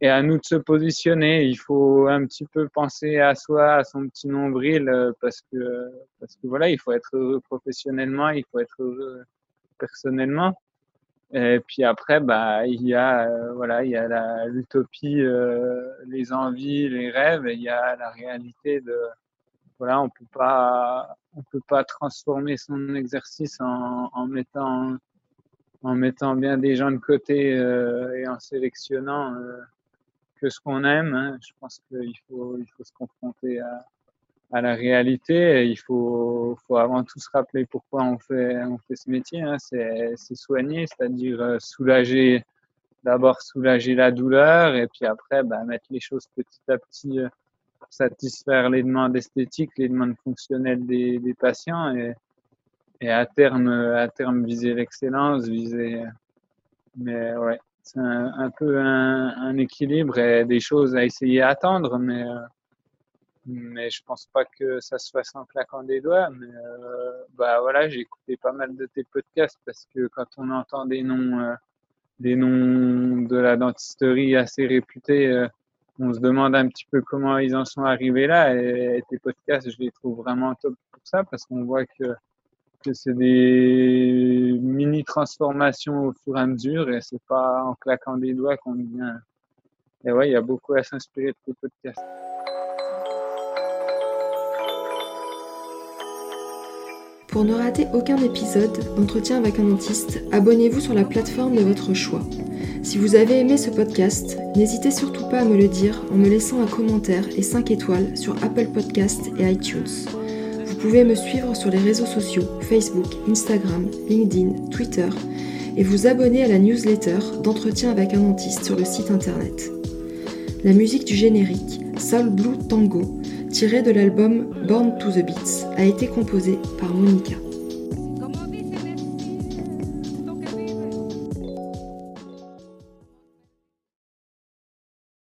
et à nous de se positionner. Il faut un petit peu penser à soi, à son petit nombril, euh, parce que, parce que voilà, il faut être heureux professionnellement, il faut être heureux personnellement. Et puis après, bah, il y a, euh, voilà, il y a l'utopie, euh, les envies, les rêves, il y a la réalité de, voilà, on peut pas, on peut pas transformer son exercice en, en mettant, en mettant bien des gens de côté euh, et en sélectionnant euh, que ce qu'on aime. Hein. Je pense qu'il faut, il faut se confronter à, à la réalité. Il faut, faut avant tout se rappeler pourquoi on fait, on fait ce métier. Hein. C'est, c'est soigner, c'est-à-dire euh, soulager, d'abord soulager la douleur et puis après bah, mettre les choses petit à petit euh, satisfaire les demandes esthétiques, les demandes fonctionnelles des, patients et, à terme, à terme viser l'excellence, viser. Mais ouais, c'est un, peu un, équilibre et des choses à essayer à attendre, mais mais je pense pas que ça se fasse en claquant des doigts. Mais euh, bah voilà, j'ai écouté pas mal de tes podcasts parce que quand on entend des noms, euh, des noms de la dentisterie assez réputés, euh, on se demande un petit peu comment ils en sont arrivés là. Et, tes podcasts, je les trouve vraiment top pour ça parce qu'on voit que que c'est des mini transformations au fur et à mesure et c'est pas en claquant des doigts qu'on devient. Et ouais, il y a beaucoup à s'inspirer de tes podcasts. Pour ne rater aucun épisode d'entretien avec un dentiste, abonnez-vous sur la plateforme de votre choix. Si vous avez aimé ce podcast, n'hésitez surtout pas à me le dire en me laissant un commentaire et 5 étoiles sur Apple Podcast et iTunes. Vous pouvez me suivre sur les réseaux sociaux Facebook, Instagram, LinkedIn, Twitter et vous abonner à la newsletter d'entretien avec un dentiste sur le site internet. La musique du générique, Soul Blue Tango, tiré de l'album Born to the Beats, a été composée par Monica.